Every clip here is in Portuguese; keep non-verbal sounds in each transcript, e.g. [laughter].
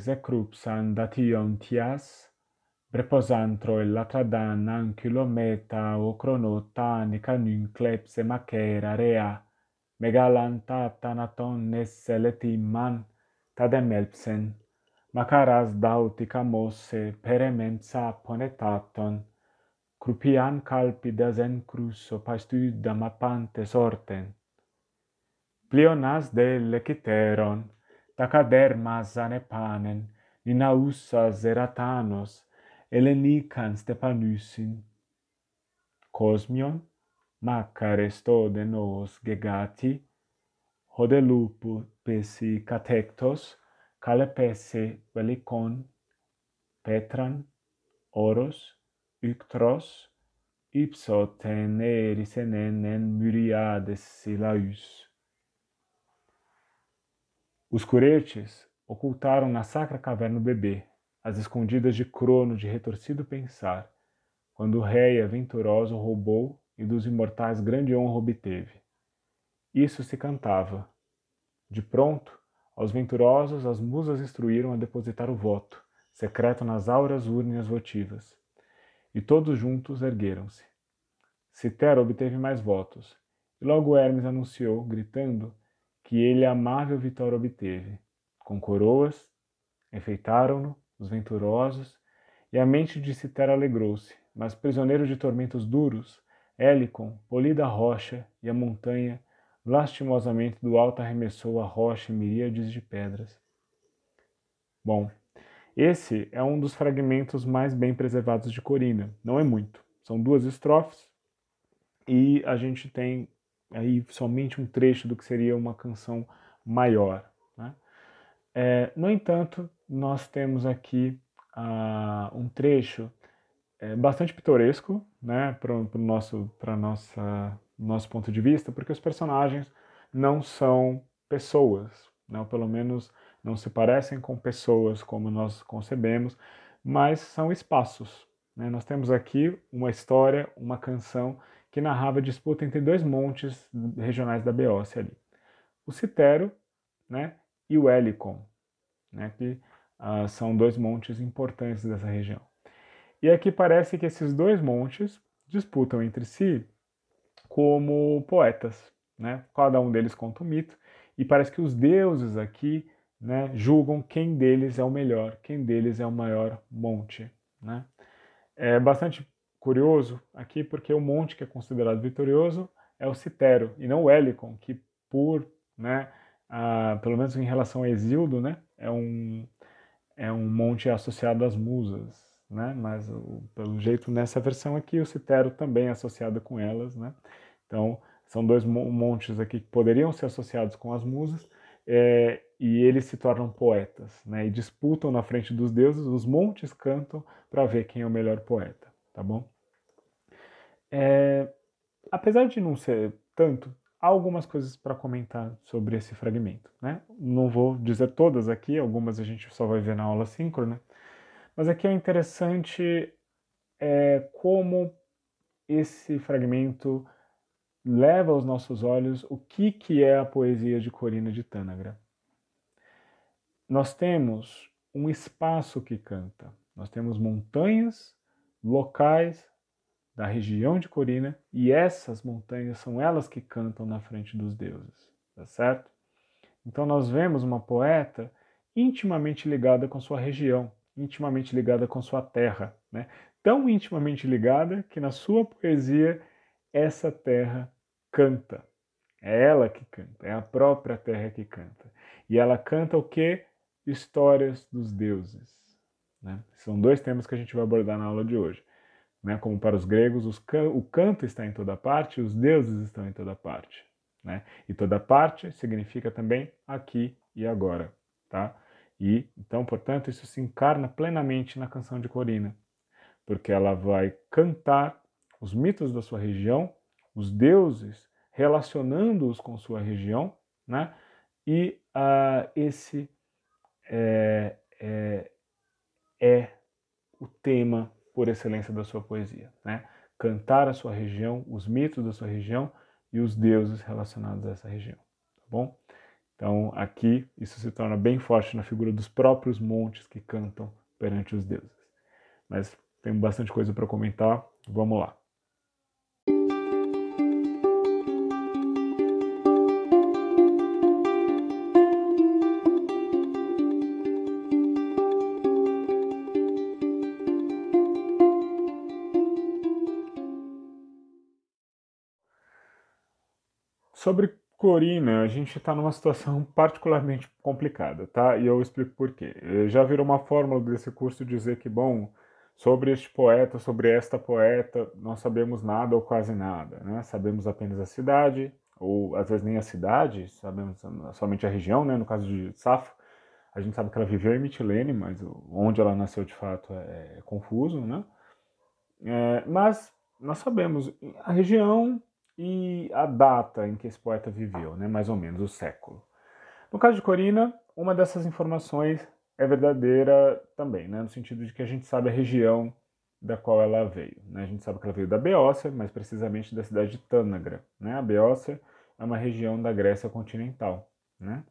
εξεκρούψαν τιάς, πρεπόζαντρο ελατραδάν αν κιλομέτα ο κρονόταν ικανούν κλέψε μακέρα ρέα, μεγάλαν τα πτανατών εσελετήμαν τα δεμέλψεν, μακαράς δαύτικα μόσε περεμέμψα πονετάπτον, κρουπιάν κάλπιδας εν κρούσο παστούδα μαπάντες όρτεν. Πλειονάς δε λεκυτέρον, tacadermas anepanen, ninaussas eratanos, elenican stepanusin. Cosmion, macares nos gegati, hodelupu pesi catectos, calepese velicon, petran, oros, Uctros, ipso teneris en myriades. Os curetes ocultaram na sacra caverna o bebê, as escondidas de Crono de retorcido pensar, quando o rei aventuroso roubou e dos imortais grande honra obteve. Isso se cantava. De pronto, aos venturosos as musas instruíram a depositar o voto, secreto nas auras urnas votivas e todos juntos ergueram-se. Citera obteve mais votos, e logo Hermes anunciou, gritando, que ele amável vitória obteve. Com coroas, enfeitaram-no os venturosos, e a mente de Citera alegrou-se, mas prisioneiro de tormentos duros, Helicon, polida a rocha e a montanha, lastimosamente do alto arremessou a rocha em miríades de pedras. Bom, esse é um dos fragmentos mais bem preservados de Corina. Não é muito. São duas estrofes e a gente tem aí somente um trecho do que seria uma canção maior. Né? É, no entanto, nós temos aqui uh, um trecho é, bastante pitoresco né, para o nosso, nossa, nosso ponto de vista, porque os personagens não são pessoas, né, ou pelo menos não se parecem com pessoas como nós concebemos, mas são espaços. Né? Nós temos aqui uma história, uma canção que narrava a disputa entre dois montes regionais da Beócia ali. O Citero né, e o Helicon, né, que uh, são dois montes importantes dessa região. E aqui parece que esses dois montes disputam entre si como poetas. Né? Cada um deles conta um mito, e parece que os deuses aqui né, julgam quem deles é o melhor, quem deles é o maior monte. Né? É bastante curioso aqui porque o monte que é considerado vitorioso é o Citero e não o Helicon, que por, né, a, pelo menos em relação a Exildo, né, é um, é um monte associado às musas, né, mas o, pelo jeito nessa versão aqui o Citero também é associado com elas, né, então são dois montes aqui que poderiam ser associados com as musas, é, e eles se tornam poetas, né? E disputam na frente dos deuses, os montes cantam para ver quem é o melhor poeta, tá bom? É, apesar de não ser tanto, há algumas coisas para comentar sobre esse fragmento, né? Não vou dizer todas aqui, algumas a gente só vai ver na aula síncrona, mas aqui é interessante é, como esse fragmento leva aos nossos olhos o que, que é a poesia de Corina de Tânagra nós temos um espaço que canta. Nós temos montanhas locais da região de Corina e essas montanhas são elas que cantam na frente dos deuses, tá certo? Então nós vemos uma poeta intimamente ligada com sua região, intimamente ligada com sua terra, né? Tão intimamente ligada que na sua poesia essa terra canta. É ela que canta, é a própria terra que canta. E ela canta o que? histórias dos deuses. Né? São dois temas que a gente vai abordar na aula de hoje. Né? Como para os gregos, can o canto está em toda parte, os deuses estão em toda parte. Né? E toda parte significa também aqui e agora. Tá? E então, portanto, isso se encarna plenamente na canção de Corina, porque ela vai cantar os mitos da sua região, os deuses relacionando-os com sua região, né? E uh, esse é, é, é o tema por excelência da sua poesia. Né? Cantar a sua região, os mitos da sua região e os deuses relacionados a essa região. Tá bom? Então, aqui isso se torna bem forte na figura dos próprios montes que cantam perante os deuses. Mas tem bastante coisa para comentar, vamos lá. Sobre Corina, a gente está numa situação [laughs] particularmente complicada, tá? E eu explico por quê. Já virou uma fórmula desse curso dizer que, bom, sobre este poeta, sobre esta poeta, não sabemos nada ou quase nada, né? Sabemos apenas a cidade, ou às vezes nem a cidade, sabemos somente a região, né? No caso de Safo, a gente sabe que ela viveu em Mitilene, mas onde ela nasceu de fato é, é confuso, né? É, mas nós sabemos a região e a data em que esse poeta viveu, né, mais ou menos o século. No caso de Corina, uma dessas informações é verdadeira também, né, no sentido de que a gente sabe a região da qual ela veio. Né? A gente sabe que ela veio da Beócia, mais precisamente da cidade de Tânagra. Né? A Beócia é uma região da Grécia continental. Né?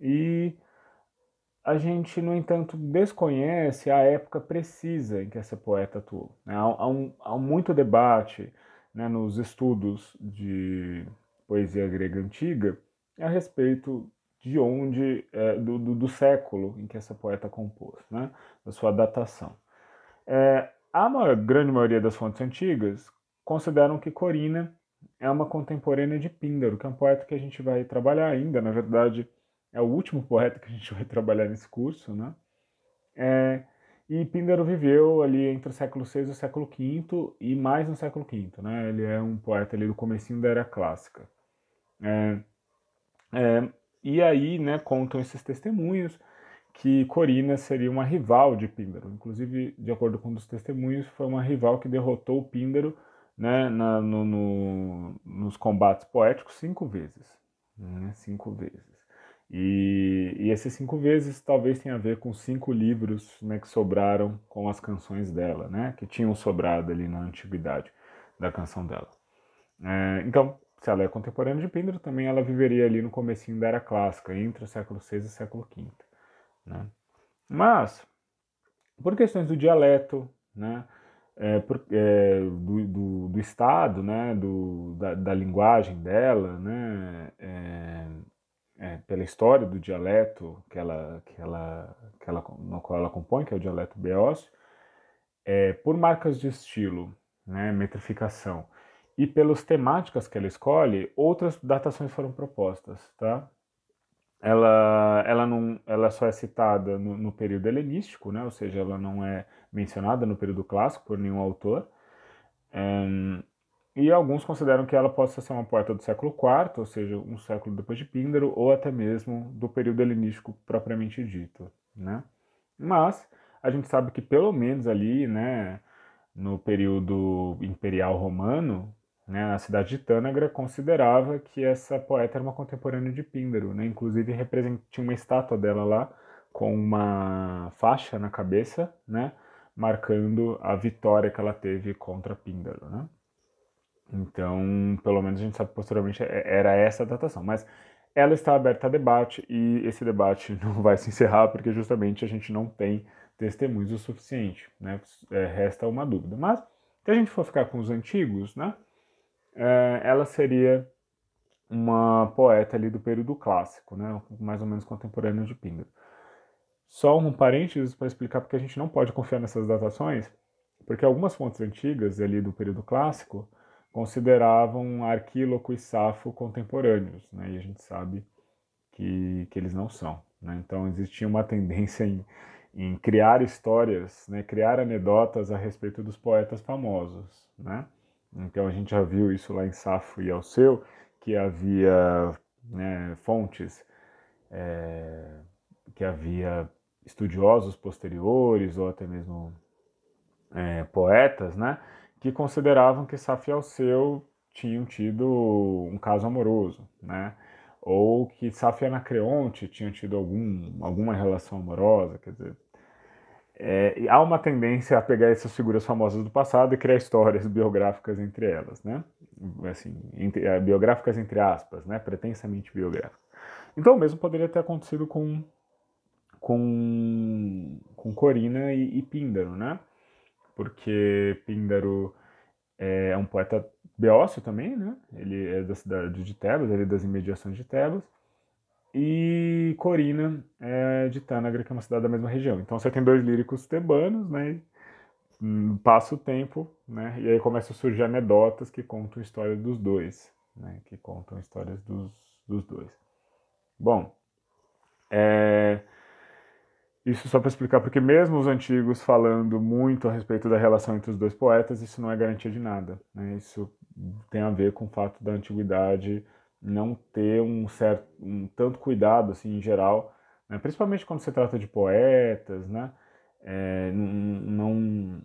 E a gente, no entanto, desconhece a época precisa em que essa poeta atuou. Né? Há, há, um, há muito debate né, nos estudos de poesia grega antiga a respeito de onde, é, do, do, do, século em que essa poeta compôs, né, da sua datação. É, a maior, grande maioria das fontes antigas consideram que Corina é uma contemporânea de Píndaro, que é um poeta que a gente vai trabalhar ainda, na verdade é o último poeta que a gente vai trabalhar nesse curso, né? É, e Píndaro viveu ali entre o século VI e o século V e mais no século V, né? Ele é um poeta ali do comecinho da era clássica. É, é, e aí, né, contam esses testemunhos que Corina seria uma rival de Píndaro. Inclusive, de acordo com um dos testemunhos, foi uma rival que derrotou Píndaro né, na, no, no, nos combates poéticos cinco vezes. Né, cinco vezes. E, e, esses cinco vezes talvez tenha a ver com cinco livros né, que sobraram com as canções dela, né, que tinham sobrado ali na antiguidade da canção dela. É, então, se ela é contemporânea de Píndaro, também ela viveria ali no comecinho da Era Clássica, entre o século VI e o século V. Né? Mas, por questões do dialeto, né, é, por, é, do, do, do, estado, né, do, da, da linguagem dela, né, é, é, pela história do dialeto que ela, que ela, que ela, no qual ela compõe, que é o dialeto beócio, é, por marcas de estilo, né, metrificação, e pelas temáticas que ela escolhe, outras datações foram propostas, tá? Ela, ela, não, ela só é citada no, no período helenístico, né? ou seja, ela não é mencionada no período clássico por nenhum autor. Um, e alguns consideram que ela possa ser uma poeta do século IV, ou seja, um século depois de Píndaro, ou até mesmo do período helenístico propriamente dito, né? Mas a gente sabe que pelo menos ali, né, no período imperial romano, né, a cidade de Tânagra considerava que essa poeta era uma contemporânea de Píndaro, né? Inclusive tinha uma estátua dela lá com uma faixa na cabeça, né, marcando a vitória que ela teve contra Píndaro, né? Então, pelo menos a gente sabe que posteriormente é, era essa a datação. Mas ela está aberta a debate e esse debate [laughs] não vai se encerrar porque justamente a gente não tem testemunhos o suficiente, né? É, resta uma dúvida. Mas se a gente for ficar com os antigos, né? É, ela seria uma poeta ali do período clássico, né? Mais ou menos contemporânea de Píndaro. Só um parênteses para explicar porque a gente não pode confiar nessas datações, porque algumas fontes antigas ali do período clássico consideravam Arquíloco e Safo contemporâneos, né? e a gente sabe que, que eles não são. Né? Então existia uma tendência em, em criar histórias, né? criar anedotas a respeito dos poetas famosos. Né? Então a gente já viu isso lá em Safo e Alceu, que havia né, fontes, é, que havia estudiosos posteriores ou até mesmo é, poetas, né? Que consideravam que Safo e Alceu tinham tido um caso amoroso, né? Ou que Safo e Anacreonte tinham tido algum, alguma relação amorosa, quer dizer... É, há uma tendência a pegar essas figuras famosas do passado e criar histórias [laughs] biográficas entre elas, né? Assim, entre, é, biográficas entre aspas, né? Pretensamente biográficas. Então, o mesmo poderia ter acontecido com, com, com Corina e, e Píndaro, né? Porque Píndaro é um poeta beócio também, né? Ele é da cidade de Tebas, ele é das imediações de Tebas. E Corina é de Tânagra, que é uma cidade da mesma região. Então você tem dois líricos tebanos, né? Hum, passa o tempo, né? E aí começam a surgir anedotas que contam a história dos dois, né? Que contam histórias dos, dos dois. Bom, é... isso só para explicar, porque mesmo os antigos falando muito a respeito da relação entre os dois poetas, isso não é garantia de nada. Né? Isso tem a ver com o fato da antiguidade não ter um certo um tanto cuidado assim em geral, né? principalmente quando se trata de poetas, né? É, não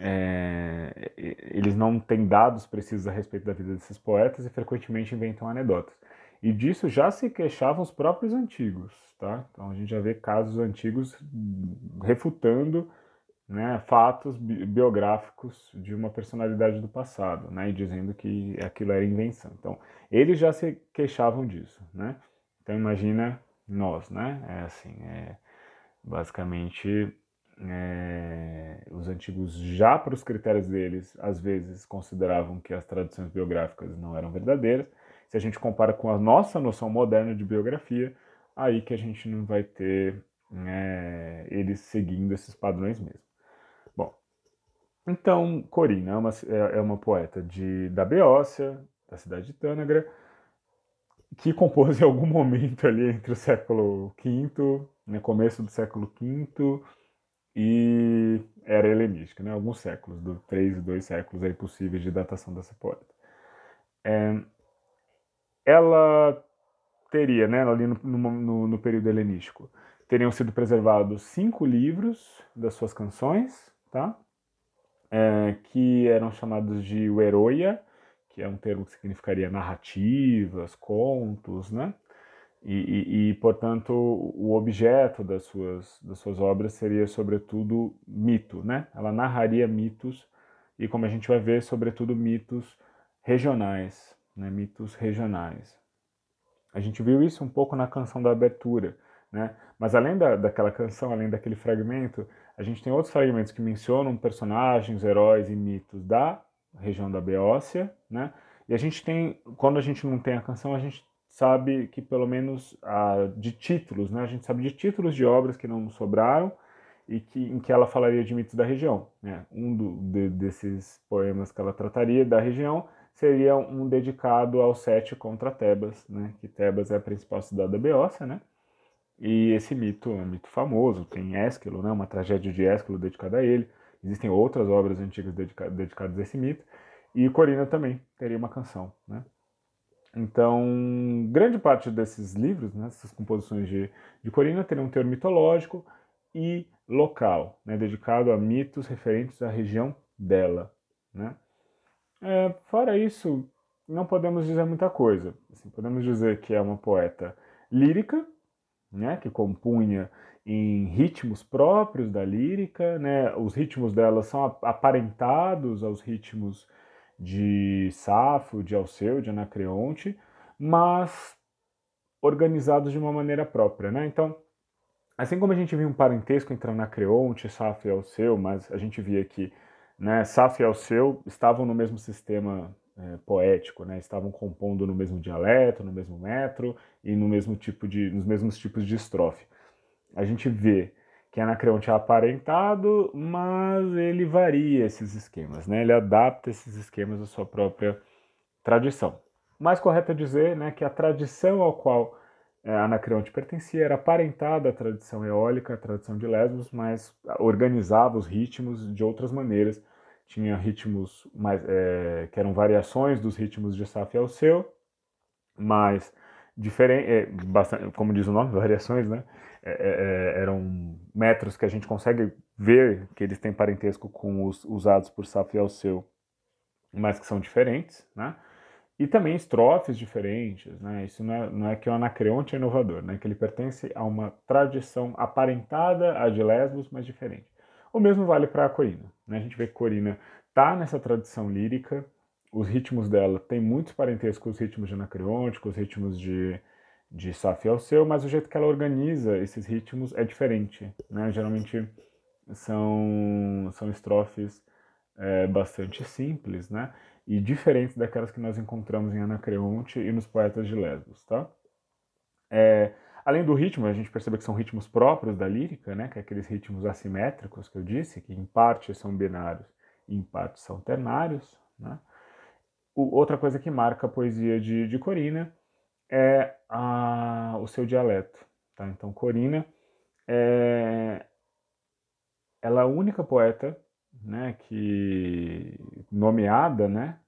é, eles não têm dados precisos a respeito da vida desses poetas e frequentemente inventam anedotas. E disso já se queixavam os próprios antigos, tá? Então a gente já vê casos antigos refutando né, fatos biográficos de uma personalidade do passado, né, e dizendo que aquilo era invenção. Então, eles já se queixavam disso, né? Então, imagina nós, né? É assim, é, basicamente, é, os antigos já para os critérios deles, às vezes consideravam que as traduções biográficas não eram verdadeiras. Se a gente compara com a nossa noção moderna de biografia, aí que a gente não vai ter é, eles seguindo esses padrões mesmo. Então, Corina é uma, é, é uma poeta de, da Beócia, da cidade de Tânagra, que compôs em algum momento ali entre o século V, né, começo do século V e era helenística, né, alguns séculos, do três e dois séculos aí possíveis de datação dessa poeta. É, ela teria, né, ali no, no, no período helenístico, teriam sido preservados cinco livros das suas canções, tá? é, que eram chamados de heroia, que é um termo que significaria narrativas, contos, né? E, e, e, portanto, o objeto das suas, das suas obras seria, sobretudo, mito, né? Ela narraria mitos, e como a gente vai ver, sobretudo, mitos regionais, né? Mitos regionais. A gente viu isso um pouco na canção da abertura, né? Mas além da, daquela canção, além daquele fragmento, a gente tem outros fragmentos que mencionam personagens, heróis e mitos da região da Beócia, né? E a gente tem, quando a gente não tem a canção, a gente sabe que pelo menos ah, de títulos, né? A gente sabe de títulos de obras que não sobraram e que, em que ela falaria de mitos da região. Né? Um do, de, desses poemas que ela trataria da região seria um dedicado ao sete contra Tebas, né? Que Tebas é a principal cidade da Beócia, né? E esse mito é um mito famoso, tem Ésquilo, né, uma tragédia de Ésquilo dedicada a ele. Existem outras obras antigas dedica dedicadas a esse mito. E Corina também teria uma canção. Né? Então, grande parte desses livros, né, essas composições de, de Corina, teriam um teor mitológico e local, né, dedicado a mitos referentes à região dela. Né? É, fora isso, não podemos dizer muita coisa. Assim, podemos dizer que é uma poeta lírica, né, que compunha em ritmos próprios da lírica, né, os ritmos dela são aparentados aos ritmos de Safo, de Alceu, de Anacreonte, mas organizados de uma maneira própria, né? Então, assim como a gente via um parentesco entre Anacreonte, Safo e Alceu, mas a gente via que né, e Alceu estavam no mesmo sistema é, poético, né? Estavam compondo no mesmo dialeto, no mesmo metro e no mesmo tipo de, nos mesmos tipos de estrofe. A gente vê que Anacreonte é aparentado, mas ele varia esses esquemas, né? Ele adapta esses esquemas à sua própria tradição. Mais correto é dizer, né, que a tradição ao qual Anacreonte pertencia era aparentada à tradição eólica, à tradição de Lesbos, mas organizava os ritmos de outras maneiras tinha ritmos mais, é, que eram variações dos ritmos de Saf e Alceu, mas diferente, é, bastante, como diz o nome, [laughs] variações, né? É, é, é, eram metros que a gente consegue ver que eles têm parentesco com os usados por Saf e Alceu, mas que são diferentes, né? E também estrofes diferentes, né? Isso não é, não é que o Anacreonte é inovador, né? Que ele pertence a uma tradição aparentada a de Lesbos, mas diferente. O mesmo vale para a Corina. Né? A gente vê que Corina está nessa tradição lírica, os ritmos dela têm muitos parentescos com os ritmos de Anacreonte, com os ritmos de, de Safi ao seu, mas o jeito que ela organiza esses ritmos é diferente. Né? Geralmente são, são estrofes é, bastante simples, né? E diferentes daquelas que nós encontramos em Anacreonte e nos poetas de Lesbos, tá? É, além do ritmo, a gente percebe que são ritmos próprios da lírica, né? Que é aqueles ritmos assimétricos que eu disse, que em parte são binários e em parte são ternários, né? O, outra coisa que marca a poesia de, de Corina é a, o seu dialeto, tá? Então, Corina é, ela é a única poeta né, que nomeada, né,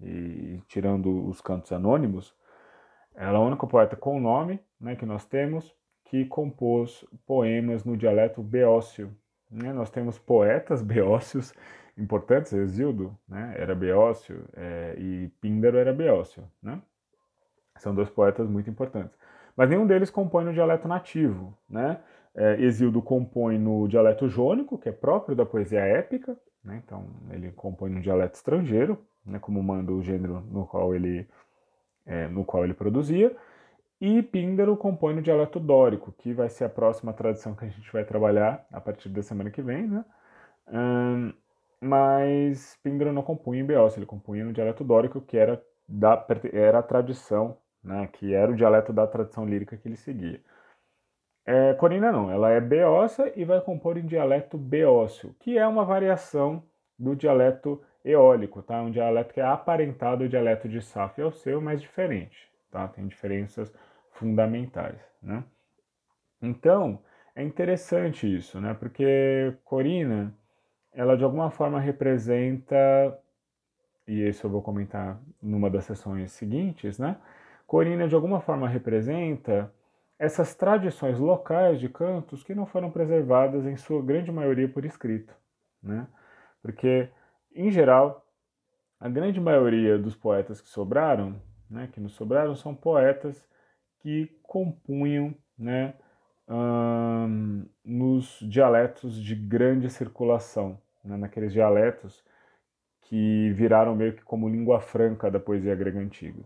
e tirando os cantos anônimos, ela é a única poeta com nome, né, que nós temos que compôs poemas no dialeto beócio. Né? Nós temos poetas [laughs] beócios importantes, Exildo né, era beócio é, e Píndaro era beócio. Né? São dois poetas muito importantes. Mas nenhum deles compõe no dialeto nativo. Né? É, Exildo compõe no dialeto jônico, que é próprio da poesia épica, né? então ele compõe no dialeto estrangeiro, né? como manda o gênero no qual ele, é, no qual ele produzia, e Píndaro compõe no dialeto dórico, que vai ser a próxima tradição que a gente vai trabalhar a partir da semana que vem, né? Hum, mas Píndaro não compunha em beócio, ele compunha no dialeto dórico, que era, da, era a tradição, né? que era o dialeto da tradição lírica que ele seguia. É, Corina não, ela é beócia e vai compor em dialeto beócio, que é uma variação do dialeto eólico, tá? Um dialeto que é aparentado ao dialeto de Saf ao seu, mas diferente, tá? Tem diferenças fundamentais, né? Então, é interessante isso, né? Porque Corina, ela de alguma forma representa, e isso eu vou comentar numa das sessões seguintes, né? Corina de alguma forma representa essas tradições locais de cantos que não foram preservadas em sua grande maioria por escrito, né? Porque em geral a grande maioria dos poetas que sobraram, né, que nos sobraram, são poetas que compunham, né, hum, nos dialetos de grande circulação, né, naqueles dialetos que viraram meio que como língua franca da poesia grega antiga.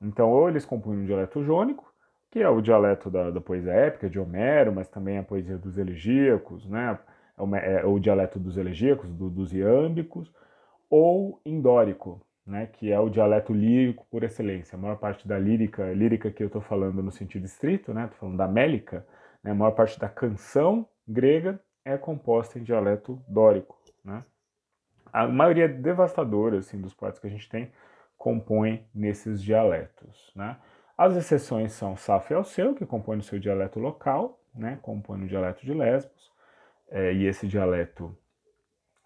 Então, ou eles compunham um dialeto jônico, que é o dialeto da, da, poesia épica de Homero, mas também a poesia dos elegíacos, né? É, é o dialeto dos elegíacos, do, dos iâmbicos, ou indórico, né? que é o dialeto lírico por excelência. A maior parte da lírica, lírica que eu estou falando no sentido estrito, né? Estou falando da mélica, né? a maior parte da canção grega é composta em dialeto dórico. Né? A maioria devastadora assim, dos poetas que a gente tem compõe nesses dialetos. Né? As exceções são Saf e Alceu, que compõe o seu dialeto local, né, compõe o dialeto de Lesbos, é, e esse dialeto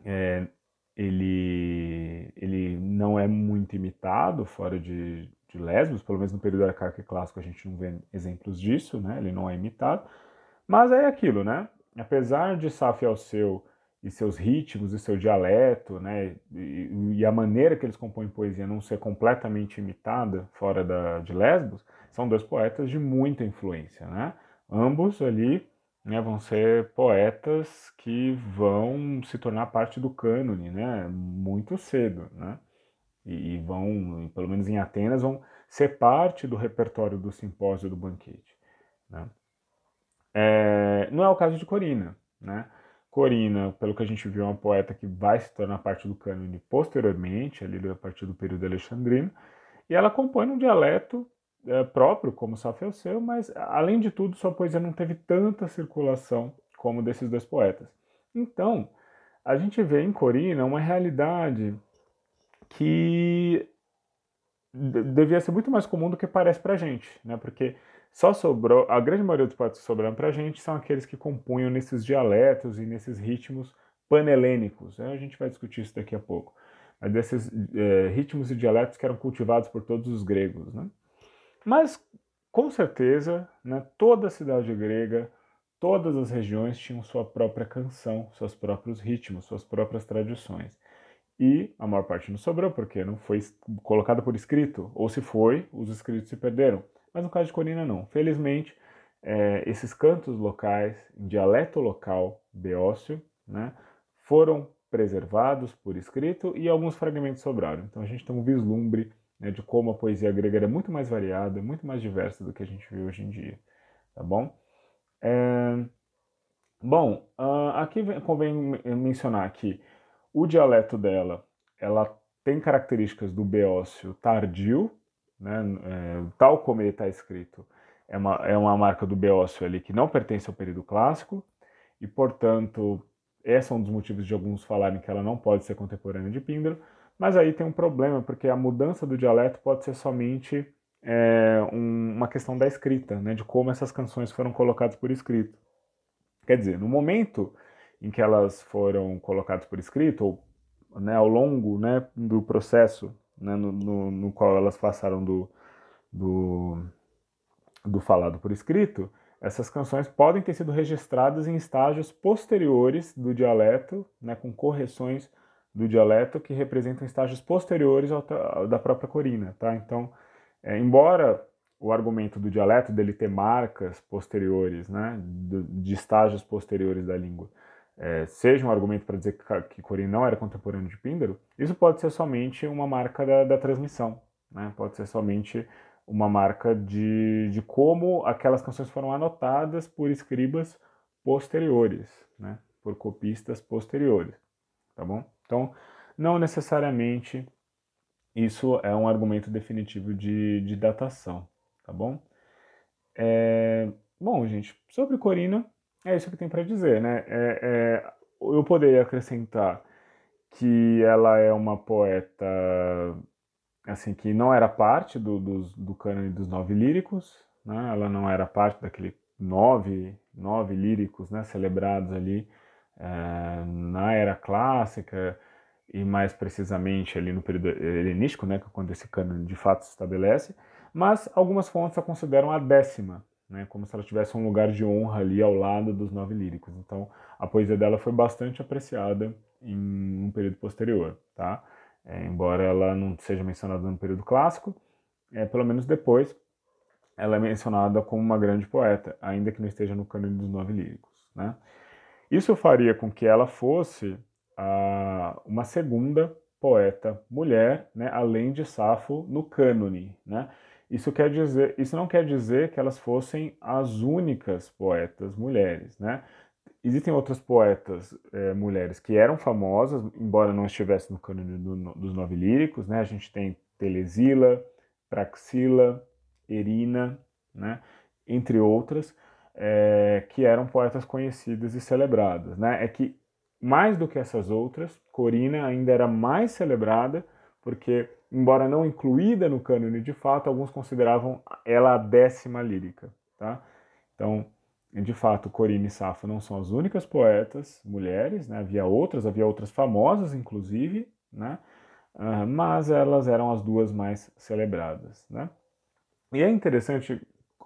é, ele, ele não é muito imitado fora de, de Lesbos, pelo menos no período arcaico clássico a gente não vê exemplos disso, né, ele não é imitado, mas é aquilo, né, apesar de Saf e Alceu e seus ritmos e seu dialeto, né, e, e, a maneira que eles compõem poesia não ser completamente imitada fora da, de Lesbos, são dois poetas de muita influência, né? Ambos ali né, vão ser poetas que vão se tornar parte do cânone, né, muito cedo, né? E, e vão, pelo menos em Atenas, vão ser parte do repertório do simpósio do banquete, né? É, não é o caso de Corina, né? Corina, pelo que a gente viu, é uma poeta que vai se tornar parte do cânone posteriormente, ali a partir do período alexandrino, e ela compõe um dialeto é, próprio, como Safo seu, mas além de tudo, sua poesia não teve tanta circulação como desses dois poetas. Então, a gente vê em Corina uma realidade que devia ser muito mais comum do que parece pra gente, né? Porque só sobrou, a grande maioria dos poetas que sobraram para a gente são aqueles que compunham nesses dialetos e nesses ritmos panelênicos. A gente vai discutir isso daqui a pouco. Mas desses é, ritmos e dialetos que eram cultivados por todos os gregos. Né? Mas, com certeza, né, toda a cidade grega, todas as regiões tinham sua própria canção, seus próprios ritmos, suas próprias tradições. E a maior parte não sobrou, porque não foi colocada por escrito, ou se foi, os escritos se perderam. Mas no caso de Corina, não. Felizmente, é, esses cantos locais, em dialeto local beócio, né, foram preservados por escrito e alguns fragmentos sobraram. Então a gente tem um vislumbre né, de como a poesia grega era muito mais variada, muito mais diversa do que a gente vê hoje em dia, tá bom? É... Bom, uh, aqui convém mencionar que o dialeto dela, ela tem características do beócio tardio, né, é, tal como ele está escrito, é uma, é uma marca do beócio ali que não pertence ao período clássico, e portanto, esse é um dos motivos de alguns falarem que ela não pode ser contemporânea de Píndaro, mas aí tem um problema, porque a mudança do dialeto pode ser somente é, um, uma questão da escrita, né, de como essas canções foram colocadas por escrito. Quer dizer, no momento em que elas foram colocadas por escrito, ou né, ao longo né, do processo né, no, no, no, qual elas passaram do, do, do falado por escrito, essas canções podem ter sido registradas em estágios posteriores do dialeto, né, com correções do dialeto que representam estágios posteriores ao, ao da própria corina, tá? Então, é, embora o argumento do dialeto dele ter marcas posteriores, né, de, de estágios posteriores da língua, é, seja um argumento para dizer que, que não era contemporâneo de Píndaro, isso pode ser somente uma marca da, da transmissão, né? Pode ser somente uma marca de, de como aquelas canções foram anotadas por escribas posteriores, né? Por copistas posteriores, tá bom? Então, não necessariamente isso é um argumento definitivo de, de datação, tá bom? É, bom, gente, sobre Corina, é isso que tem para dizer, né? É, é, eu poderia acrescentar que ela é uma poeta assim que não era parte do, do, do cânone dos nove líricos, né? Ela não era parte daquele nove, nove líricos, né? Celebrados ali é, na era clássica e mais precisamente ali no período helenístico, né, quando esse cânone de fato se estabelece, mas algumas fontes a consideram a décima, né, como se ela tivesse um lugar de honra ali ao lado dos nove líricos. Então, a poesia dela foi bastante apreciada em um período posterior, tá? É, embora ela não seja mencionada no período clássico, é, pelo menos depois ela é mencionada como uma grande poeta, ainda que não esteja no cânone dos nove líricos, né? Isso faria com que ela fosse ah, uma segunda poeta mulher, né, além de Safo, no cânone. Né? Isso, quer dizer, isso não quer dizer que elas fossem as únicas poetas mulheres. Né? Existem outras poetas é, mulheres que eram famosas, embora não estivessem no cânone do, dos nove líricos. Né? A gente tem Telesila, Praxila, Erina, né? entre outras é, que eram poetas conhecidas e celebradas. Né? É que, mais do que essas outras, Corina ainda era mais celebrada, porque, embora não incluída no cânone de fato, alguns consideravam ela a décima lírica. Tá? Então, de fato, Corina e Safo não são as únicas poetas mulheres, né? havia outras, havia outras famosas, inclusive, né? Uh, mas elas eram as duas mais celebradas. Né? E é interessante,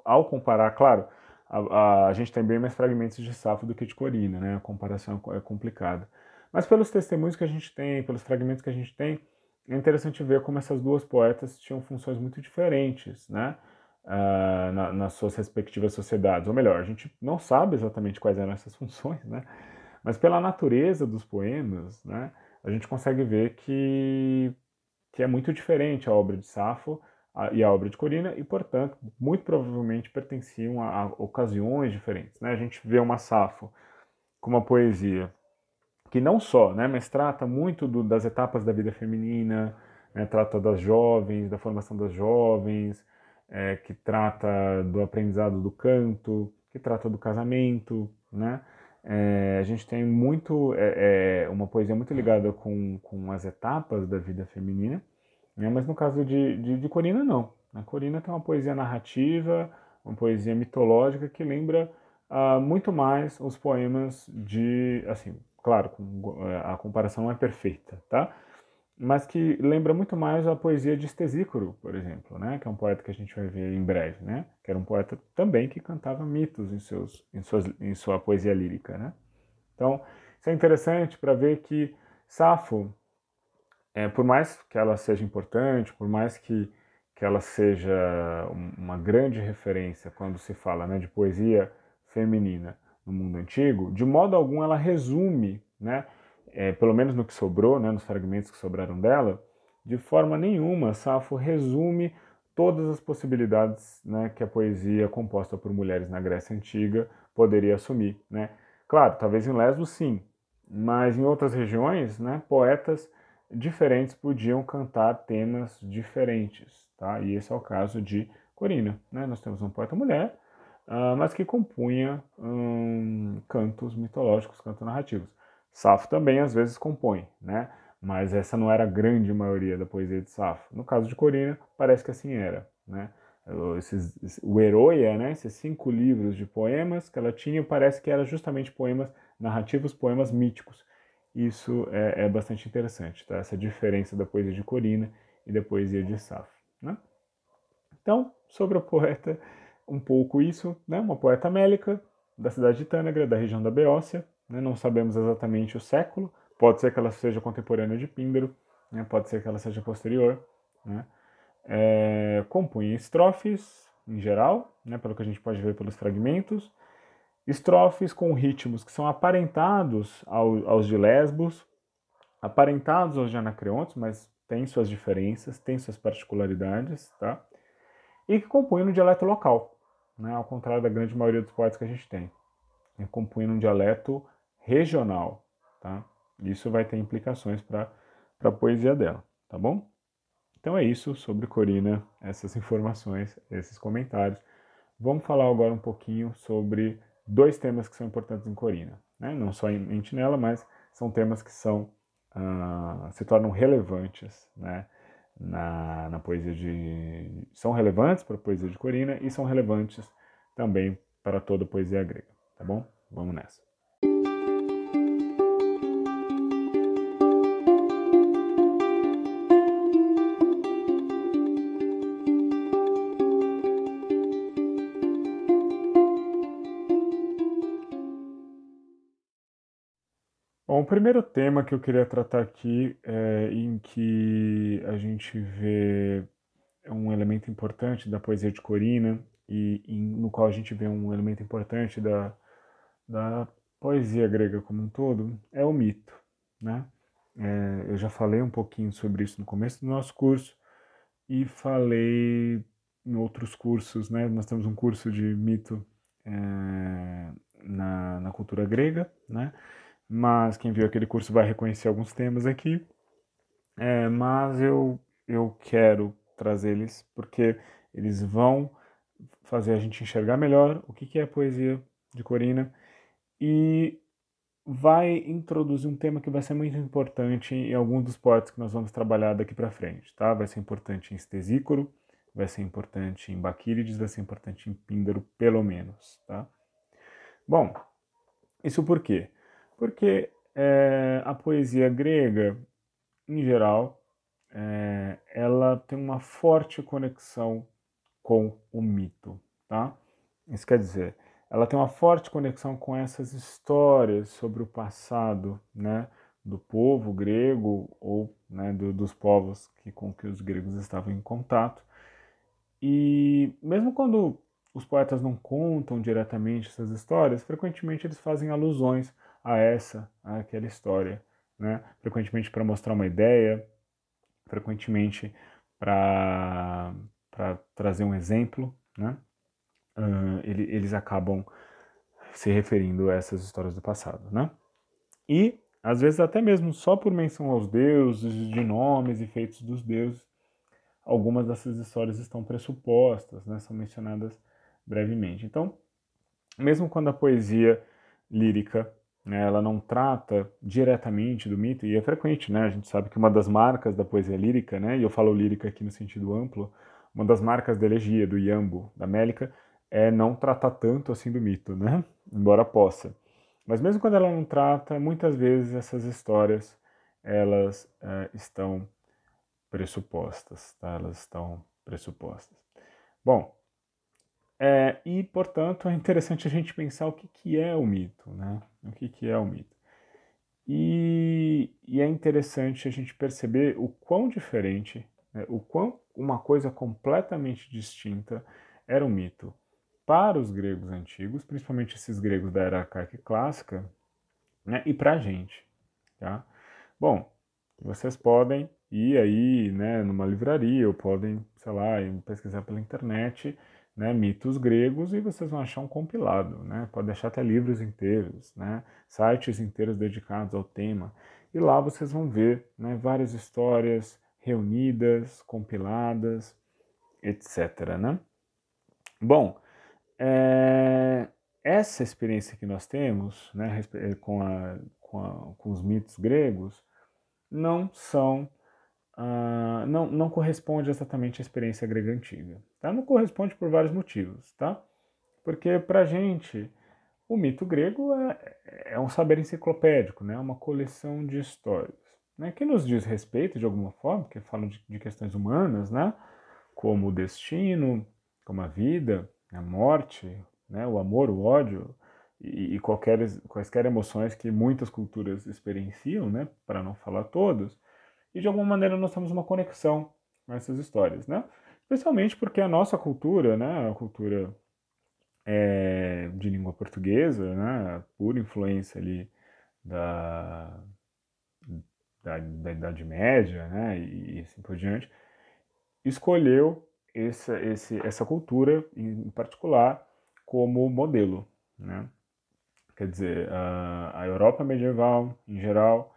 ao comparar, claro, a, a, a, gente tem bem mais fragmentos de Safo do que de Corina, né? A comparação é complicada. Mas pelos testemunhos que a gente tem, pelos fragmentos que a gente tem, é interessante ver como essas duas poetas tinham funções muito diferentes, né? Uh, na, nas suas respectivas sociedades. Ou melhor, a gente não sabe exatamente quais eram essas [laughs] funções, né? Mas pela natureza dos poemas, né? A gente consegue ver que, que é muito diferente a obra de Safo a, e a obra de Corina, e, portanto, muito provavelmente pertenciam a, a ocasiões diferentes. Né? A gente vê uma Safo com uma poesia que não só, né, mas trata muito do, das etapas da vida feminina, né, trata das jovens, da formação das jovens, é, que trata do aprendizado do canto, que trata do casamento, né? É, a gente tem muito é, é uma poesia muito ligada com, com as etapas da vida feminina né? Mas no caso de, de, de Corina, não. A Corina tem uma poesia narrativa, uma poesia mitológica que lembra uh, muito mais os poemas de. Assim, claro, a comparação não é perfeita, tá? Mas que lembra muito mais a poesia de Estesícoro, por exemplo, né? que é um poeta que a gente vai ver em breve, né? que era um poeta também que cantava mitos em, seus, em, suas, em sua poesia lírica. Né? Então, isso é interessante para ver que Safo é, por mais que ela seja importante, por mais que, que ela seja uma grande referência quando se fala né, de poesia feminina no mundo antigo, de modo algum ela resume, né, é, pelo menos no que sobrou, né, nos fragmentos que sobraram dela, de forma nenhuma, Safo resume todas as possibilidades né, que a poesia composta por mulheres na Grécia Antiga poderia assumir. Né? Claro, talvez em Lesbos sim, mas em outras regiões, né, poetas diferentes podiam cantar temas diferentes. Tá? E esse é o caso de Corina. Né? Nós temos uma poeta mulher, uh, mas que compunha um, cantos mitológicos, cantos narrativos. Safo também às vezes compõe, né? mas essa não era a grande maioria da poesia de Safo. No caso de Corina, parece que assim era. Né? Esses, o Heroia, né? esses cinco livros de poemas que ela tinha, parece que eram justamente poemas narrativos, poemas míticos. Isso é, é bastante interessante, tá? essa diferença da poesia de Corina e da poesia de Safo. Né? Então, sobre a poeta, um pouco isso, né? uma poeta mélica da cidade de Tânagra, da região da Beócia, né? não sabemos exatamente o século, Pode ser que ela seja contemporânea de Píndaro, né? pode ser que ela seja posterior. Né? É, compunha estrofes, em geral, né? pelo que a gente pode ver pelos fragmentos, estrofes com ritmos que são aparentados ao, aos de Lesbos, aparentados aos de Anacreontes, mas têm suas diferenças, têm suas particularidades, tá? e que compõem no dialeto local, né? ao contrário da grande maioria dos poetas que a gente tem. Compõem num dialeto regional. Tá? Isso vai ter implicações para a poesia dela, tá bom? Então é isso sobre Corina, essas [laughs] informações, esses comentários. Vamos falar agora um pouquinho sobre dois temas que são importantes em Corina. Né? Não somente nela, mas são temas que são, uh, se tornam relevantes né? Na, na poesia de. são relevantes para a poesia de Corina e são relevantes também para toda a poesia grega. Tá bom? Vamos nessa. Primeiro tema que eu queria tratar aqui é em que a gente vê um elemento importante da poesia de Corina e, no qual a gente vê um elemento importante da, da poesia grega como um todo é o mito, né? É, eu já falei um pouquinho sobre isso no começo do nosso curso e falei em outros cursos, né? Nós temos um curso de mito é, na, na cultura grega, né? Mas quem viu aquele curso vai reconhecer alguns temas aqui. É, mas eu, eu quero trazer eles porque eles vão fazer a gente enxergar melhor o que, que é a poesia de Corina e vai introduzir um tema que vai ser muito importante em alguns dos poetas que nós vamos trabalhar daqui para frente, tá? Vai ser importante em Stesícoro, vai ser importante em Baquírides, vai ser importante em Píndaro, pelo menos, tá? Bom, isso por quê? Porque é, a poesia grega, em geral, é, ela tem uma forte conexão com o mito, tá? Isso quer dizer, ela tem uma forte conexão com essas histórias sobre o passado, né, do povo grego ou né, do, dos povos que, com que os gregos estavam em contato. E mesmo quando os poetas não contam diretamente essas histórias, frequentemente eles fazem alusões a essa, a aquela história, né? Frequentemente para mostrar uma ideia, frequentemente para trazer um exemplo, né? Uh, ele, eles acabam se referindo a essas histórias do passado, né? E às vezes até mesmo só por menção aos deuses, de nomes e feitos dos deuses, algumas dessas histórias estão pressupostas, né? São mencionadas brevemente. Então, mesmo quando a poesia lírica ela não trata diretamente do mito, e é frequente, né? A gente sabe que uma das marcas da poesia lírica, né, e eu falo lírica aqui no sentido amplo, uma das marcas da elegia, do iambo, da mélica, é não tratar tanto assim do mito, né? Embora possa. Mas mesmo quando ela não trata, muitas vezes essas histórias, elas é, estão pressupostas, tá? Elas estão pressupostas. Bom, é, e, portanto, é interessante a gente pensar o que, que é o mito, né? O que, que é o mito. E, e é interessante a gente perceber o quão diferente, né, o quão uma coisa completamente distinta era o mito para os gregos antigos, principalmente esses gregos da era arcaica clássica, né, e para a gente. Tá? Bom, vocês podem ir aí, né, numa livraria ou podem, sei lá, pesquisar pela internet, né, mitos gregos e vocês vão achar um compilado, né? Pode deixar até livros inteiros, né? Sites inteiros dedicados ao tema. E lá vocês vão ver, né, várias histórias reunidas, compiladas, etc, né? Bom, é, essa experiência que nós temos, né, com, a, com, a, com os mitos gregos, não são uh, não, não corresponde exatamente à experiência grega antiga. Tá? Não corresponde por vários motivos, tá? Porque para gente o mito grego é, é, um saber enciclopédico, né? uma coleção de histórias, né? que nos diz respeito de alguma forma, que falam de, de questões humanas, né? como o destino, como a vida, a morte, né? o amor, o ódio, e, e qualquer, quaisquer emoções que muitas culturas experienciam, né, para não falar todos, e de alguma maneira nós temos uma conexão com essas histórias, né? Especialmente porque a nossa cultura, né, a cultura é, de língua portuguesa, né, por influência ali da, da, da Idade Média, né, e, e assim por diante, escolheu essa, esse, essa cultura em particular como modelo, né? Quer dizer, a, a Europa medieval, em geral,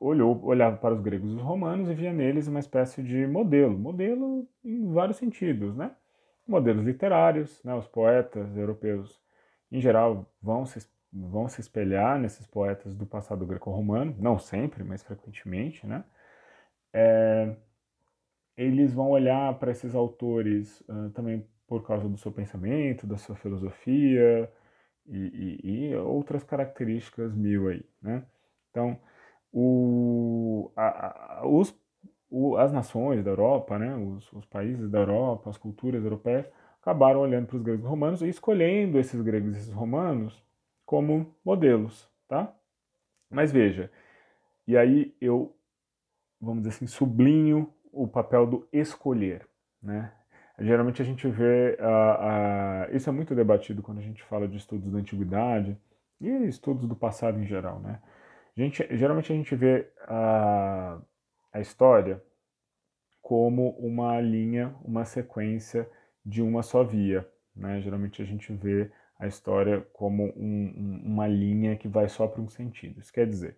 olhou, olhava para os gregos e os romanos e via neles uma espécie de modelo, modelo em vários sentidos, né? Modelos literários, né? Os poetas europeus, em geral, vão se, vão se espelhar nesses poetas do passado greco-romano, não sempre, mas frequentemente, né? É, eles vão olhar para esses autores uh, também por causa do seu pensamento, da sua filosofia, e, e, e outras características mil aí, né? Então, o, a, a, os, o, as nações da Europa, né, os, os, países da Europa, as culturas europeias, acabaram olhando para os gregos romanos e escolhendo esses gregos e esses romanos como modelos, tá? Mas veja, e aí eu, vamos dizer assim, sublinho o papel do escolher, né? Geralmente a gente vê, isso é muito debatido quando a gente fala de estudos da antiguidade e estudos do passado em geral, né? Gente, geralmente a gente vê a, a história como uma linha, uma sequência de uma só via, né? Geralmente a gente vê a história como um, um, uma linha que vai só para um sentido. Isso quer dizer,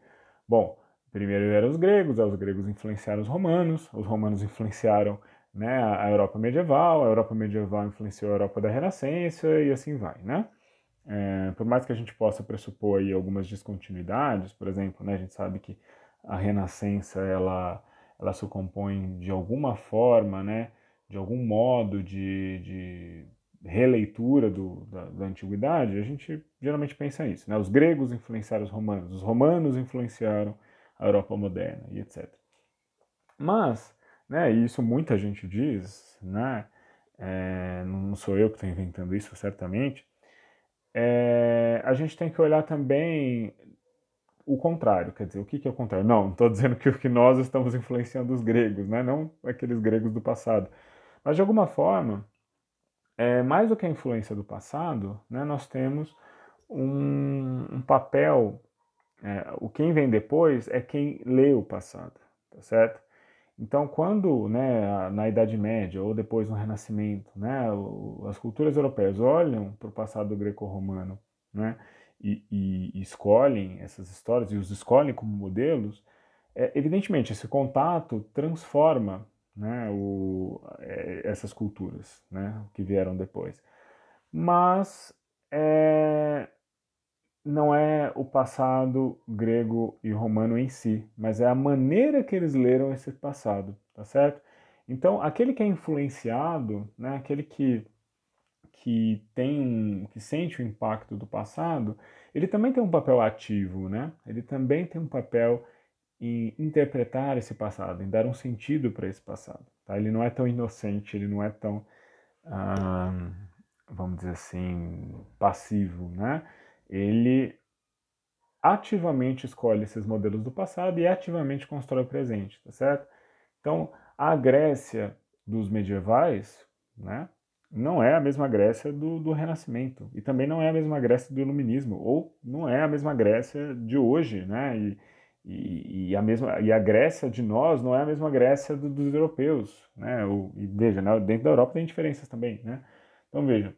bom, primeiro eram os gregos, os gregos influenciaram os romanos, os romanos influenciaram né, a Europa medieval, a Europa medieval influenciou a Europa da Renascença e assim vai, né? É, por mais que a gente possa pressupor aí algumas descontinuidades, por exemplo, né, a gente sabe que a Renascença ela, ela se compõe de alguma forma, né, de algum modo de, de releitura do, da, da, antiguidade, a gente geralmente pensa nisso. Né? Os gregos influenciaram os romanos, os romanos influenciaram a Europa moderna e etc. Mas né? E isso muita gente diz, né? É, não sou eu que estou inventando isso, certamente. É, a gente tem que olhar também o contrário, quer dizer, o que, que é o contrário? Não, não estou dizendo que, que nós estamos influenciando os gregos, né? não aqueles gregos do passado. Mas, de alguma forma, é, mais do que a influência do passado, né, nós temos um, um papel. É, o quem vem depois é quem lê o passado, tá certo? Então, quando né, na Idade Média ou depois no Renascimento, né, as culturas europeias olham para o passado greco-romano né, e, e, escolhem essas histórias e os escolhem como modelos, é, evidentemente esse contato transforma né, o, é, essas culturas né, que vieram depois. Mas é, não é o passado grego e romano em si, mas é a maneira que eles leram esse passado, tá certo? Então, aquele que é influenciado, né, aquele que que tem que sente o impacto do passado, ele também tem um papel ativo, né? Ele também tem um papel em interpretar esse passado, em dar um sentido para esse passado. Tá? Ele não é tão inocente, ele não é tão, ah, vamos dizer assim, passivo, né? Ele ativamente escolhe esses modelos do passado e ativamente constrói o presente, tá certo? Então, a Grécia dos medievais, né, não é a mesma Grécia do, do Renascimento e também não é a mesma Grécia do Iluminismo ou não é a mesma Grécia de hoje, né? E, E, e, a mesma e a Grécia de nós não é a mesma Grécia do, dos europeus, né? O, e veja, né? dentro da Europa tem diferenças também, né? Então veja,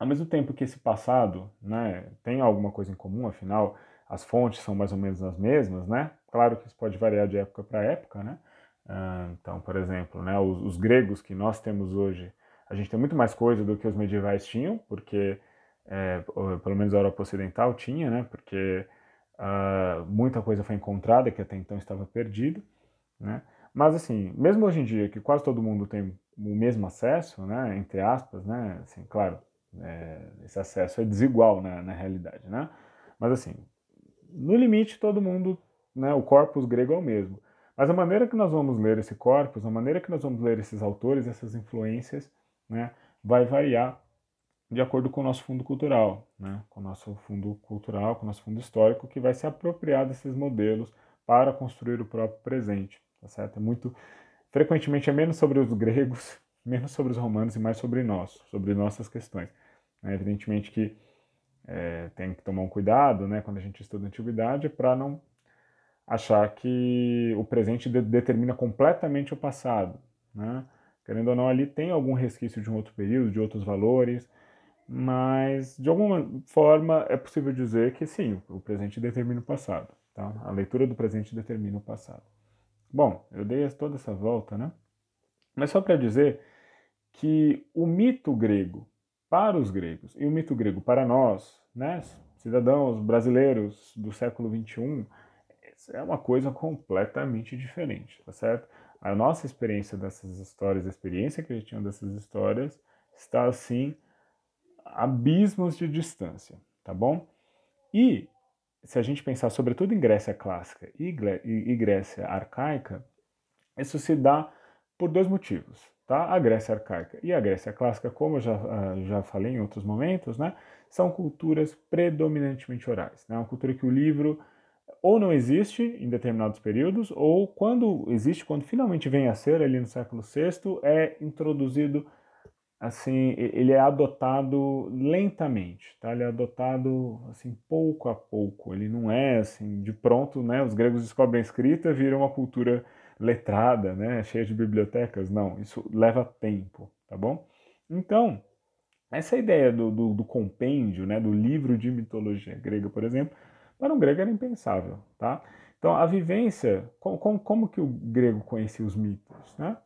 ao mesmo tempo que esse passado, né, tem alguma coisa em comum, afinal as fontes são mais ou menos as mesmas, né? Claro que isso pode variar de época para época, né? Uh, então, por exemplo, né, os, os, gregos que nós temos hoje, a gente tem muito mais coisa do que os medievais tinham, porque é, pelo menos a Europa Ocidental tinha, né? Porque uh, muita coisa foi encontrada que até então estava perdida, né? Mas assim, mesmo hoje em dia que quase todo mundo tem o mesmo acesso, né? Entre aspas, né? Assim, claro, é, esse acesso é desigual na, na realidade, né? Mas assim, no limite todo mundo, né? O corpus grego é o mesmo. Mas a maneira que nós vamos ler esse corpus, a maneira que nós vamos ler esses autores, essas influências, né? Vai variar de acordo com o nosso fundo cultural, né? com o nosso fundo cultural, com o nosso fundo histórico, que vai se apropriar desses modelos para construir o próprio presente, tá certo? É muito, frequentemente é menos sobre os gregos, menos sobre os romanos e mais sobre nós, sobre nossas questões. É, evidentemente que é, tem que tomar um cuidado, né, quando a gente estuda a antiguidade, para não achar que o presente de determina completamente o passado, né? Querendo ou não, ali tem algum resquício de um outro período, de outros valores, mas de alguma forma é possível dizer que sim, o presente determina o passado. Tá? A leitura do presente determina o passado. Bom, eu dei toda essa volta, né? Mas só para dizer que o mito grego para os gregos e o mito grego para nós, né, cidadãos brasileiros do século XXI, é uma coisa completamente diferente, tá certo? A nossa experiência dessas histórias, a experiência que a gente tinha dessas histórias, está assim abismos de distância, tá bom? E se a gente pensar sobretudo em Grécia clássica e Grécia arcaica, isso se dá por dois motivos, tá? A Grécia arcaica e a Grécia clássica, como eu já, ah, já falei em outros momentos, né, são culturas predominantemente orais, né? Uma cultura que o livro ou não existe em determinados períodos, ou quando existe, quando finalmente vem a ser ali no século VI, é introduzido assim, ele é adotado lentamente, tá? Ele é adotado assim pouco a pouco. Ele não é assim de pronto, né? Os gregos descobrem a escrita, viram uma cultura letrada, né? Cheia de bibliotecas. Não, isso leva tempo, tá bom? Então, essa ideia do, do, do compêndio, né? Do livro de mitologia grega, por exemplo, para um grego era impensável, tá? Então, a vivência, como, como, como que o grego conhecia os mitos, né?